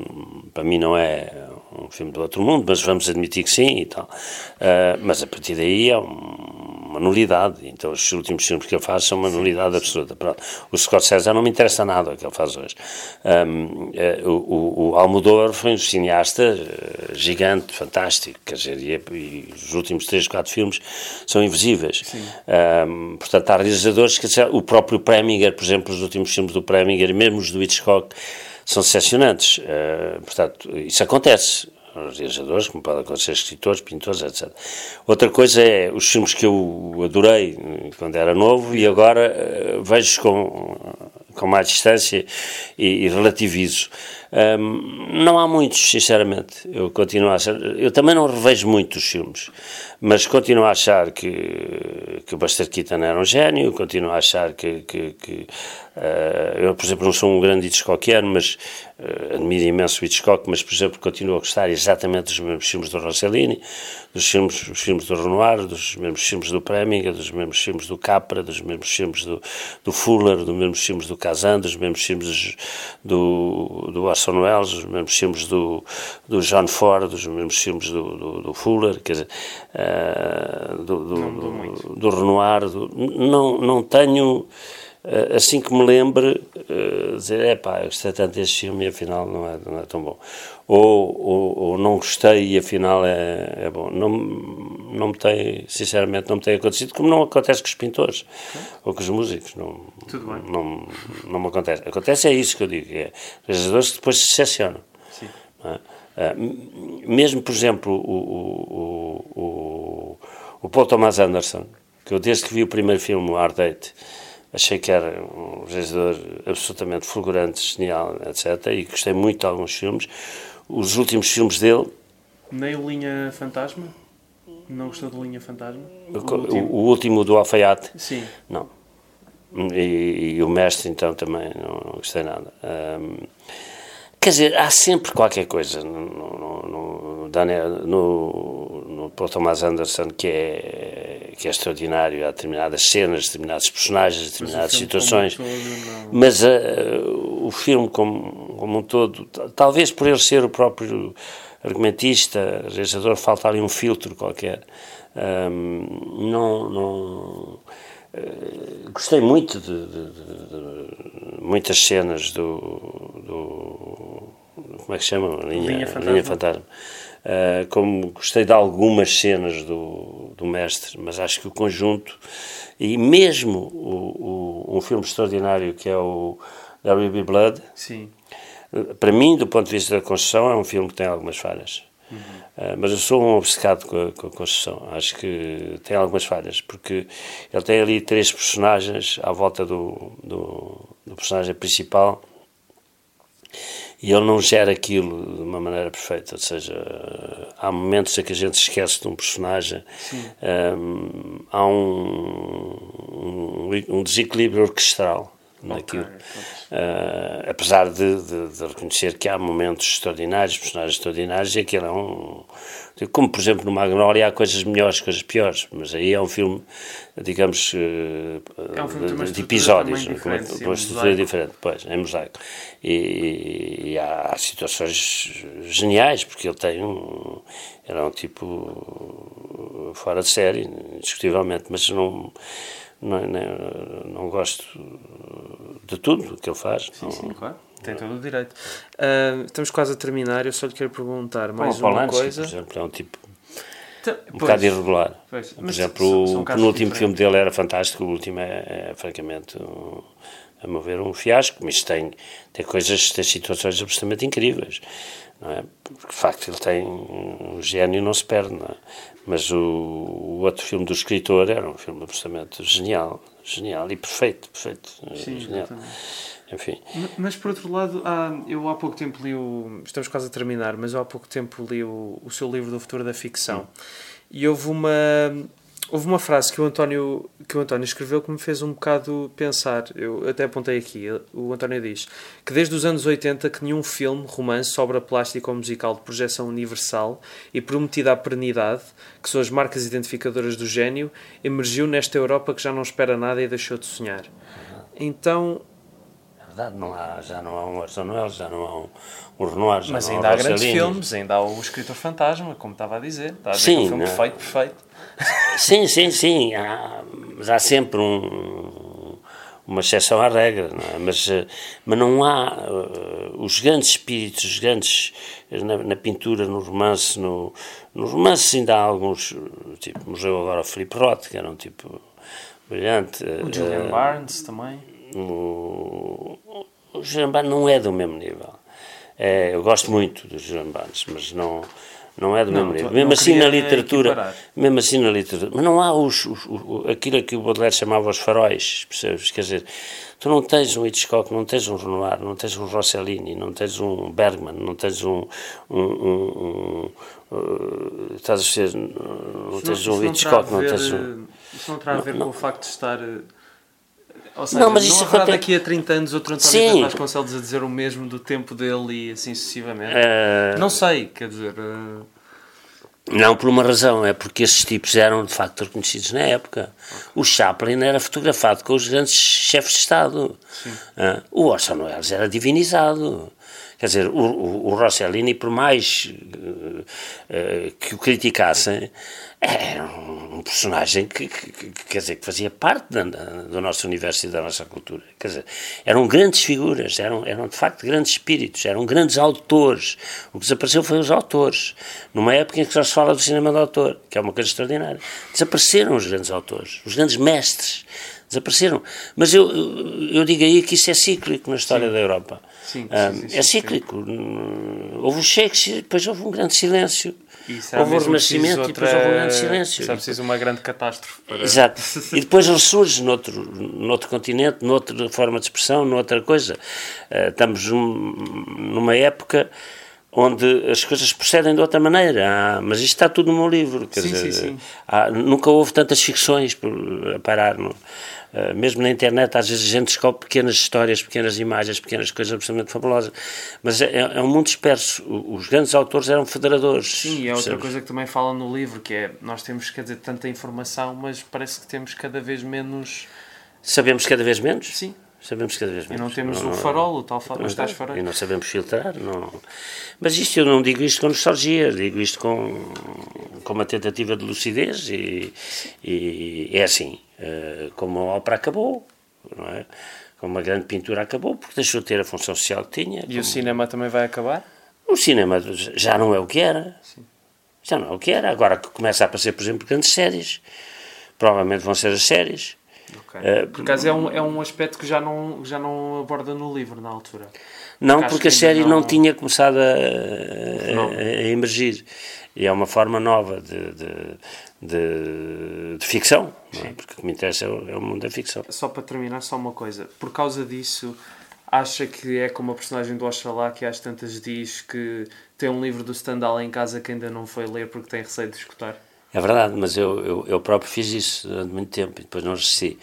para mim não é um filme do outro mundo, mas vamos admitir que sim e tal. Uh, mas a partir daí é uma nulidade. Então os últimos filmes que ele faz são uma nulidade absoluta. Pronto. O Scott César não me interessa nada o que ele faz hoje. Um, o, o, o Almodóvar foi um cineasta gigante, fantástico, quer dizer, e, e os últimos três, quatro filmes são invisíveis. Um, portanto, há realizadores que o próprio Preminger, por exemplo, os últimos filmes do Preminger, mesmo os do Hitchcock, são decepcionantes. Uh, portanto, isso acontece. Os como podem acontecer escritores, pintores, etc. Outra coisa é os filmes que eu adorei quando era novo e agora uh, vejo com, com mais distância e, e relativizo. Um, não há muitos, sinceramente. Eu continuo a achar. Eu também não revejo muitos filmes, mas continuo a achar que, que o Buster Keaton era um gênio, continuo a achar que. que, que uh, eu, por exemplo, não sou um grande Hitchcockiano, mas uh, admiro imenso o Hitchcock, mas, por exemplo, continuo a gostar exatamente dos mesmos filmes do Rossellini, dos filmes, dos filmes do Renoir, dos mesmos filmes do Preminger, dos mesmos filmes do Capra, dos mesmos filmes do, do Fuller, dos mesmos filmes do Kazan, dos mesmos filmes do, do Orson Welles, dos mesmos filmes do, do John Ford, dos mesmos filmes do, do, do Fuller, quer dizer, uh, do, do, do, do Renoir, não, não tenho eh, assim que me lembre, uh, dizer, é pá, gostei tanto deste filme e afinal não é, não é tão bom. Ou, ou, ou, não gostei e afinal é, é bom. Não, não me tem, sinceramente, não me tem acontecido, como não acontece com os pintores ou com os músicos. Não, Tudo bem. Não, não me acontece. Acontece é isso que eu digo, é realizadores que depois se decepcionam. Sim. É? Uh, mesmo, por exemplo, o, o, o, o Paul Thomas Anderson, que eu desde que vi o primeiro filme, Hard Date, achei que era um realizador absolutamente fulgurante, genial, etc. E gostei muito de alguns filmes. Os últimos filmes dele. Nem o Linha Fantasma? Não gostou do Linha Fantasma? O, o, último. o último do Alfaiate? Sim. Não. E, e, o mestre, então, também não, não gostei nada. Um, quer dizer, há sempre qualquer coisa no, no, no, Daniel, no, no Paul Thomas Anderson que é, que é extraordinário. Há determinadas cenas, determinados personagens, determinadas situações. Todo, mas uh, o filme como, como um todo, talvez por ele ser o próprio argumentista, realizador, falta ali um filtro qualquer. Um, não, não uh, gostei muito de, de, de, de, muitas cenas do, do como é que se chama? Linha, Linha Fantasma. Linha Fantasma. Uh, como gostei de algumas cenas do, do mestre, mas acho que o conjunto, e mesmo o, o um filme extraordinário que é o W.B. Blood, Sim. para mim, do ponto de vista da construção, é um filme que tem algumas falhas. Uhum. Uh, mas eu sou um obcecado com a, com a, construção. Acho que tem algumas falhas, porque ele tem ali três personagens à volta do, do, do personagem principal e ele não gera aquilo de uma maneira perfeita, ou seja, há momentos em que a gente esquece de um personagem, um, há um, um, um, desequilíbrio orquestral naquilo. Okay. Uh, apesar de, de, de, reconhecer que há momentos extraordinários, personagens extraordinários, e aquilo é um. Como, por exemplo, no Magnolia há coisas melhores, coisas piores, mas aí é um filme, digamos, uh, é um filme de, de episódios, com uma, uma estrutura diferente, pois, em mosaico. E, e, há situações geniais, porque ele tem um. Era um tipo fora de série, indiscutivelmente, mas não não, não, não gosto de tudo que ele faz. Sim, não, sim, claro. Tem todo o direito. Uh, estamos quase a terminar. Eu só lhe quero perguntar mais uma Polanski, coisa. por exemplo, é um tipo então, um pois, bocado irregular. Pois, por exemplo, são, são o penúltimo filme dele era fantástico, o último é, é francamente, um, a meu ver, um fiasco, mas tem, tem coisas, tem situações absolutamente incríveis. Não é? Porque, de facto, ele tem um gênio não se perde, não é? Mas o, o, outro filme do escritor era um filme absolutamente genial, genial e perfeito, perfeito, Sim, genial. Enfim. Mas, por outro lado, há, eu há pouco tempo li o. Estamos quase a terminar, mas eu há pouco tempo li o, o seu livro do futuro da ficção. Hum. E houve uma, houve uma frase que o, António, que o António escreveu que me fez um bocado pensar. Eu até apontei aqui. O António diz que desde os anos 80 que nenhum filme, romance, obra plástica ou musical de projeção universal e prometida à pernidade, que são as marcas identificadoras do gênio, emergiu nesta Europa que já não espera nada e deixou de sonhar. Então, verdade, não há, já não há um Orson Welles, já não há um, um Renoir, já Mas não ainda há, há grandes filmes, ainda há o Escritor Fantasma, como estava a dizer. Está a dizer Sim, que é um filme não. perfeito, perfeito. Sim, sim, sim. Há, mas há sempre um, uma exceção à regra, não é? mas, eh, mas não há uh, os grandes espíritos, os grandes na, na pintura, no romance, no, no romance ainda há alguns, tipo, morreu agora o Filipe Roth, que era um tipo brilhante. O Julian eh, Barnes também. o, o Julian Barnes não é do mesmo nível. É, eu gosto muito do Julian Barnes, mas não, não é do Não, mesmo nível. não Mesmo assim na literatura, equiparar. mesmo assim na literatura, mas não há os, os- o- aquilo que o Baudelaire chamava os faróis, percebes? Quer dizer, tu não tens um Hitchcock, não tens um Renoir, não tens um Rossellini, não tens um Bergman, não tens um, um, um- um, uh, estás a ser, não tens Isso um Hitchcock, não ver, tens um eh, Isso não terá a ver não. com o facto de estar. Eh, Ou seja, Não, não, mas isso haverá acontece- daqui a 30 anos outro António Sim. Vasconcelos a dizer o mesmo do tempo dele e assim sucessivamente. Eh, Não sei, quer dizer. eh, Não por uma razão, é porque esses tipos eram de facto reconhecidos na época. O Chaplin era fotografado com os grandes chefes de Estado. Ah, o Orson Welles era divinizado. Quer dizer, o, o, o Rossellini, por mais eh, eh, que o criticassem, era um personagem que, que- que- quer dizer, que fazia parte da- do nosso universo e da nossa cultura. Quer dizer, eram grandes figuras, eram, eram de facto grandes espíritos, eram grandes autores. O que desapareceu foi os autores. Numa época em que só se fala do cinema de autor, que é uma coisa extraordinária. Desapareceram os grandes autores, os grandes mestres. Desapareceram. Mas eu, eu, digo aí que isso é cíclico na história da Europa. Sim, Ah, sim, sim, é cíclico. Hum, Houve o Shakespeare, depois houve um grande silêncio. será Houve o Renascimento e depois outra- houve um grande silêncio. Será preciso uma grande catástrofe para. Exato. [laughs] E depois ressurge noutro, noutro continente, noutra forma de expressão, noutra coisa. Eh, estamos num- numa época onde as coisas procedem de outra maneira. Ah, mas isto está tudo no meu livro. Quer Sim, dizer, sim, sim. há- nunca houve tantas ficções a parar. no- eh, mesmo na internet, às vezes a gente descobre pequenas histórias, pequenas imagens, pequenas coisas absolutamente fabulosas. Mas é, é um mundo disperso. Os grandes autores eram federadores. Sim, e é outra coisa que também fala no livro, que é nós temos, quer dizer, tanta informação, mas parece que temos cada vez menos. Sabemos cada vez menos? Sim. Sabemos cada vez E menos. não temos o farol, o tal farol, os tais E não sabemos filtrar. Não. Mas isto eu não digo isto com nostalgia, digo isto com, com uma tentativa de lucidez e, e é assim, eh, como a ópera acabou, não é? Como uma grande pintura acabou, porque deixou de ter a função social que tinha. E como- o cinema também vai acabar? o cinema já não é o que era. Já não é o que era. Agora que começa a aparecer, por exemplo, grandes séries. Provavelmente vão ser as séries. Ok. Eh, Por acaso é um, é um aspecto que já não, já não aborda no livro na altura. Não, Acho porque a série não não- tinha começado a, a- a emergir. E é uma forma nova de, de, de, de ficção, é? porque o que me interessa é o, é o mundo da ficção. Só para terminar, só uma coisa. Por causa disso, acha que é como a personagem do Oxalá que às tantas diz que tem um livro do Stendhal em casa que ainda não foi ler porque tem receio de escutar? É verdade, mas eu, eu, eu próprio fiz isso durante muito tempo e depois não resisti.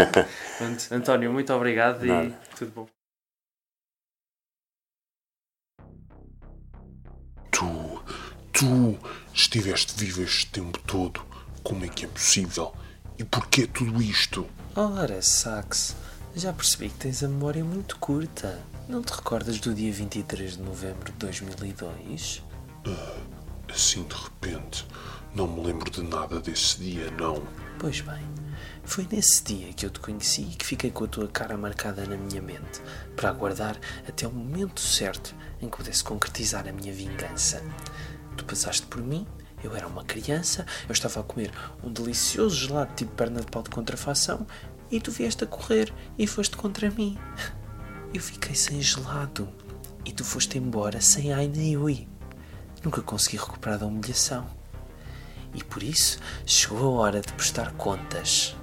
[laughs] António, muito obrigado Nada. e tudo bom. Tu, tu estiveste vivo este tempo todo. Como é que é possível? E porquê tudo isto? Ora, Sax, já percebi que tens a memória muito curta. Não te recordas do dia 23 de novembro de 2002? Assim de repente, não me lembro de nada desse dia, não. Pois bem, foi nesse dia que eu te conheci e que fiquei com a tua cara marcada na minha mente, para aguardar até o momento certo em que pudesse concretizar a minha vingança. Tu passaste por mim, eu era uma criança, eu estava a comer um delicioso gelado tipo perna de pau de contrafação e tu vieste a correr e foste contra mim. Eu fiquei sem gelado e tu foste embora sem ai nem ui. Nunca consegui recuperar da humilhação. E por isso chegou a hora de prestar contas.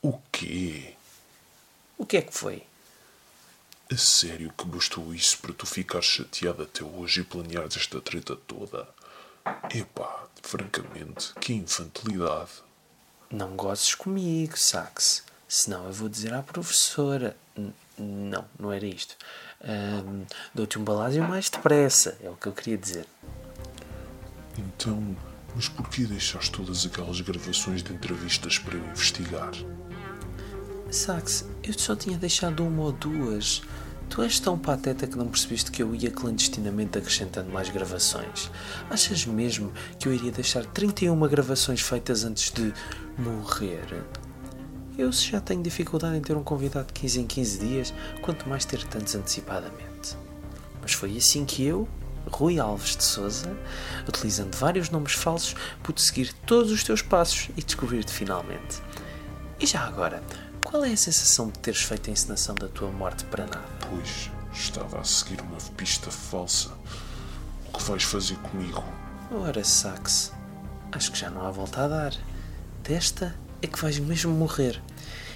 O quê? O que é que foi? A sério que bastou isso para tu ficares chateado até hoje e planeares esta treta toda? Epá, francamente, que infantilidade. Não gozes comigo, Sax. Senão eu vou dizer à professora. N não, não era isto. Um, Dou-te um balásio mais depressa, é o que eu queria dizer. Então, mas porquê deixaste todas aquelas gravações de entrevistas para eu investigar? Sax, eu só tinha deixado uma ou duas. Tu és tão pateta que não percebeste que eu ia clandestinamente acrescentando mais gravações. Achas mesmo que eu iria deixar 31 gravações feitas antes de morrer? Eu já tenho dificuldade em ter um convidado de 15 em 15 dias, quanto mais ter tantos antecipadamente. Mas foi assim que eu, Rui Alves de Souza, utilizando vários nomes falsos, pude seguir todos os teus passos e descobrir-te finalmente. E já agora, qual é a sensação de teres feito a encenação da tua morte para nada? Pois, estava a seguir uma pista falsa. O que vais fazer comigo? Ora, Sax, acho que já não há volta a dar. Desta é que vais mesmo morrer.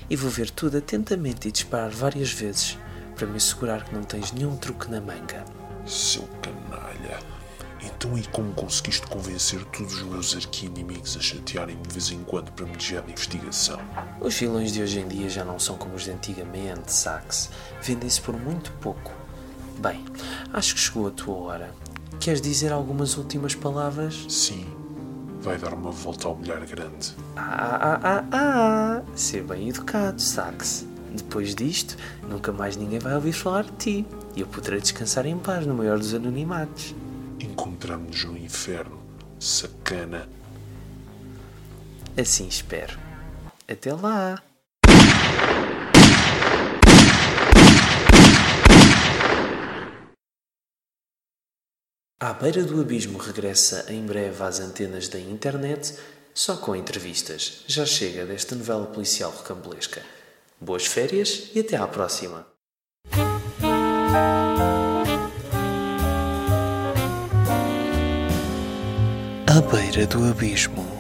E vou ver tudo atentamente e disparar várias vezes para me assegurar que não tens nenhum truque na manga. Seu canalha. Então e como conseguiste convencer todos os meus arqui-inimigos a chatearem-me de vez em quando para me desviar da investigação? Os vilões de hoje em dia já não são como os de antigamente, Sax. Vendem-se por muito pouco. Bem, acho que chegou a tua hora. Queres dizer algumas últimas palavras? Sim. Vai dar uma volta ao milhar grande. Ah, ah, ah, ah! Ser bem educado, Sax. Depois disto, nunca mais ninguém vai ouvir falar de ti. E eu poderei descansar em paz no maior dos anonimatos. Encontramos-nos no inferno, sacana. Assim espero. Até lá! À beira do abismo regressa em breve às antenas da internet, só com entrevistas. Já chega desta novela policial rocambolesca. Boas férias e até à próxima! À beira do abismo.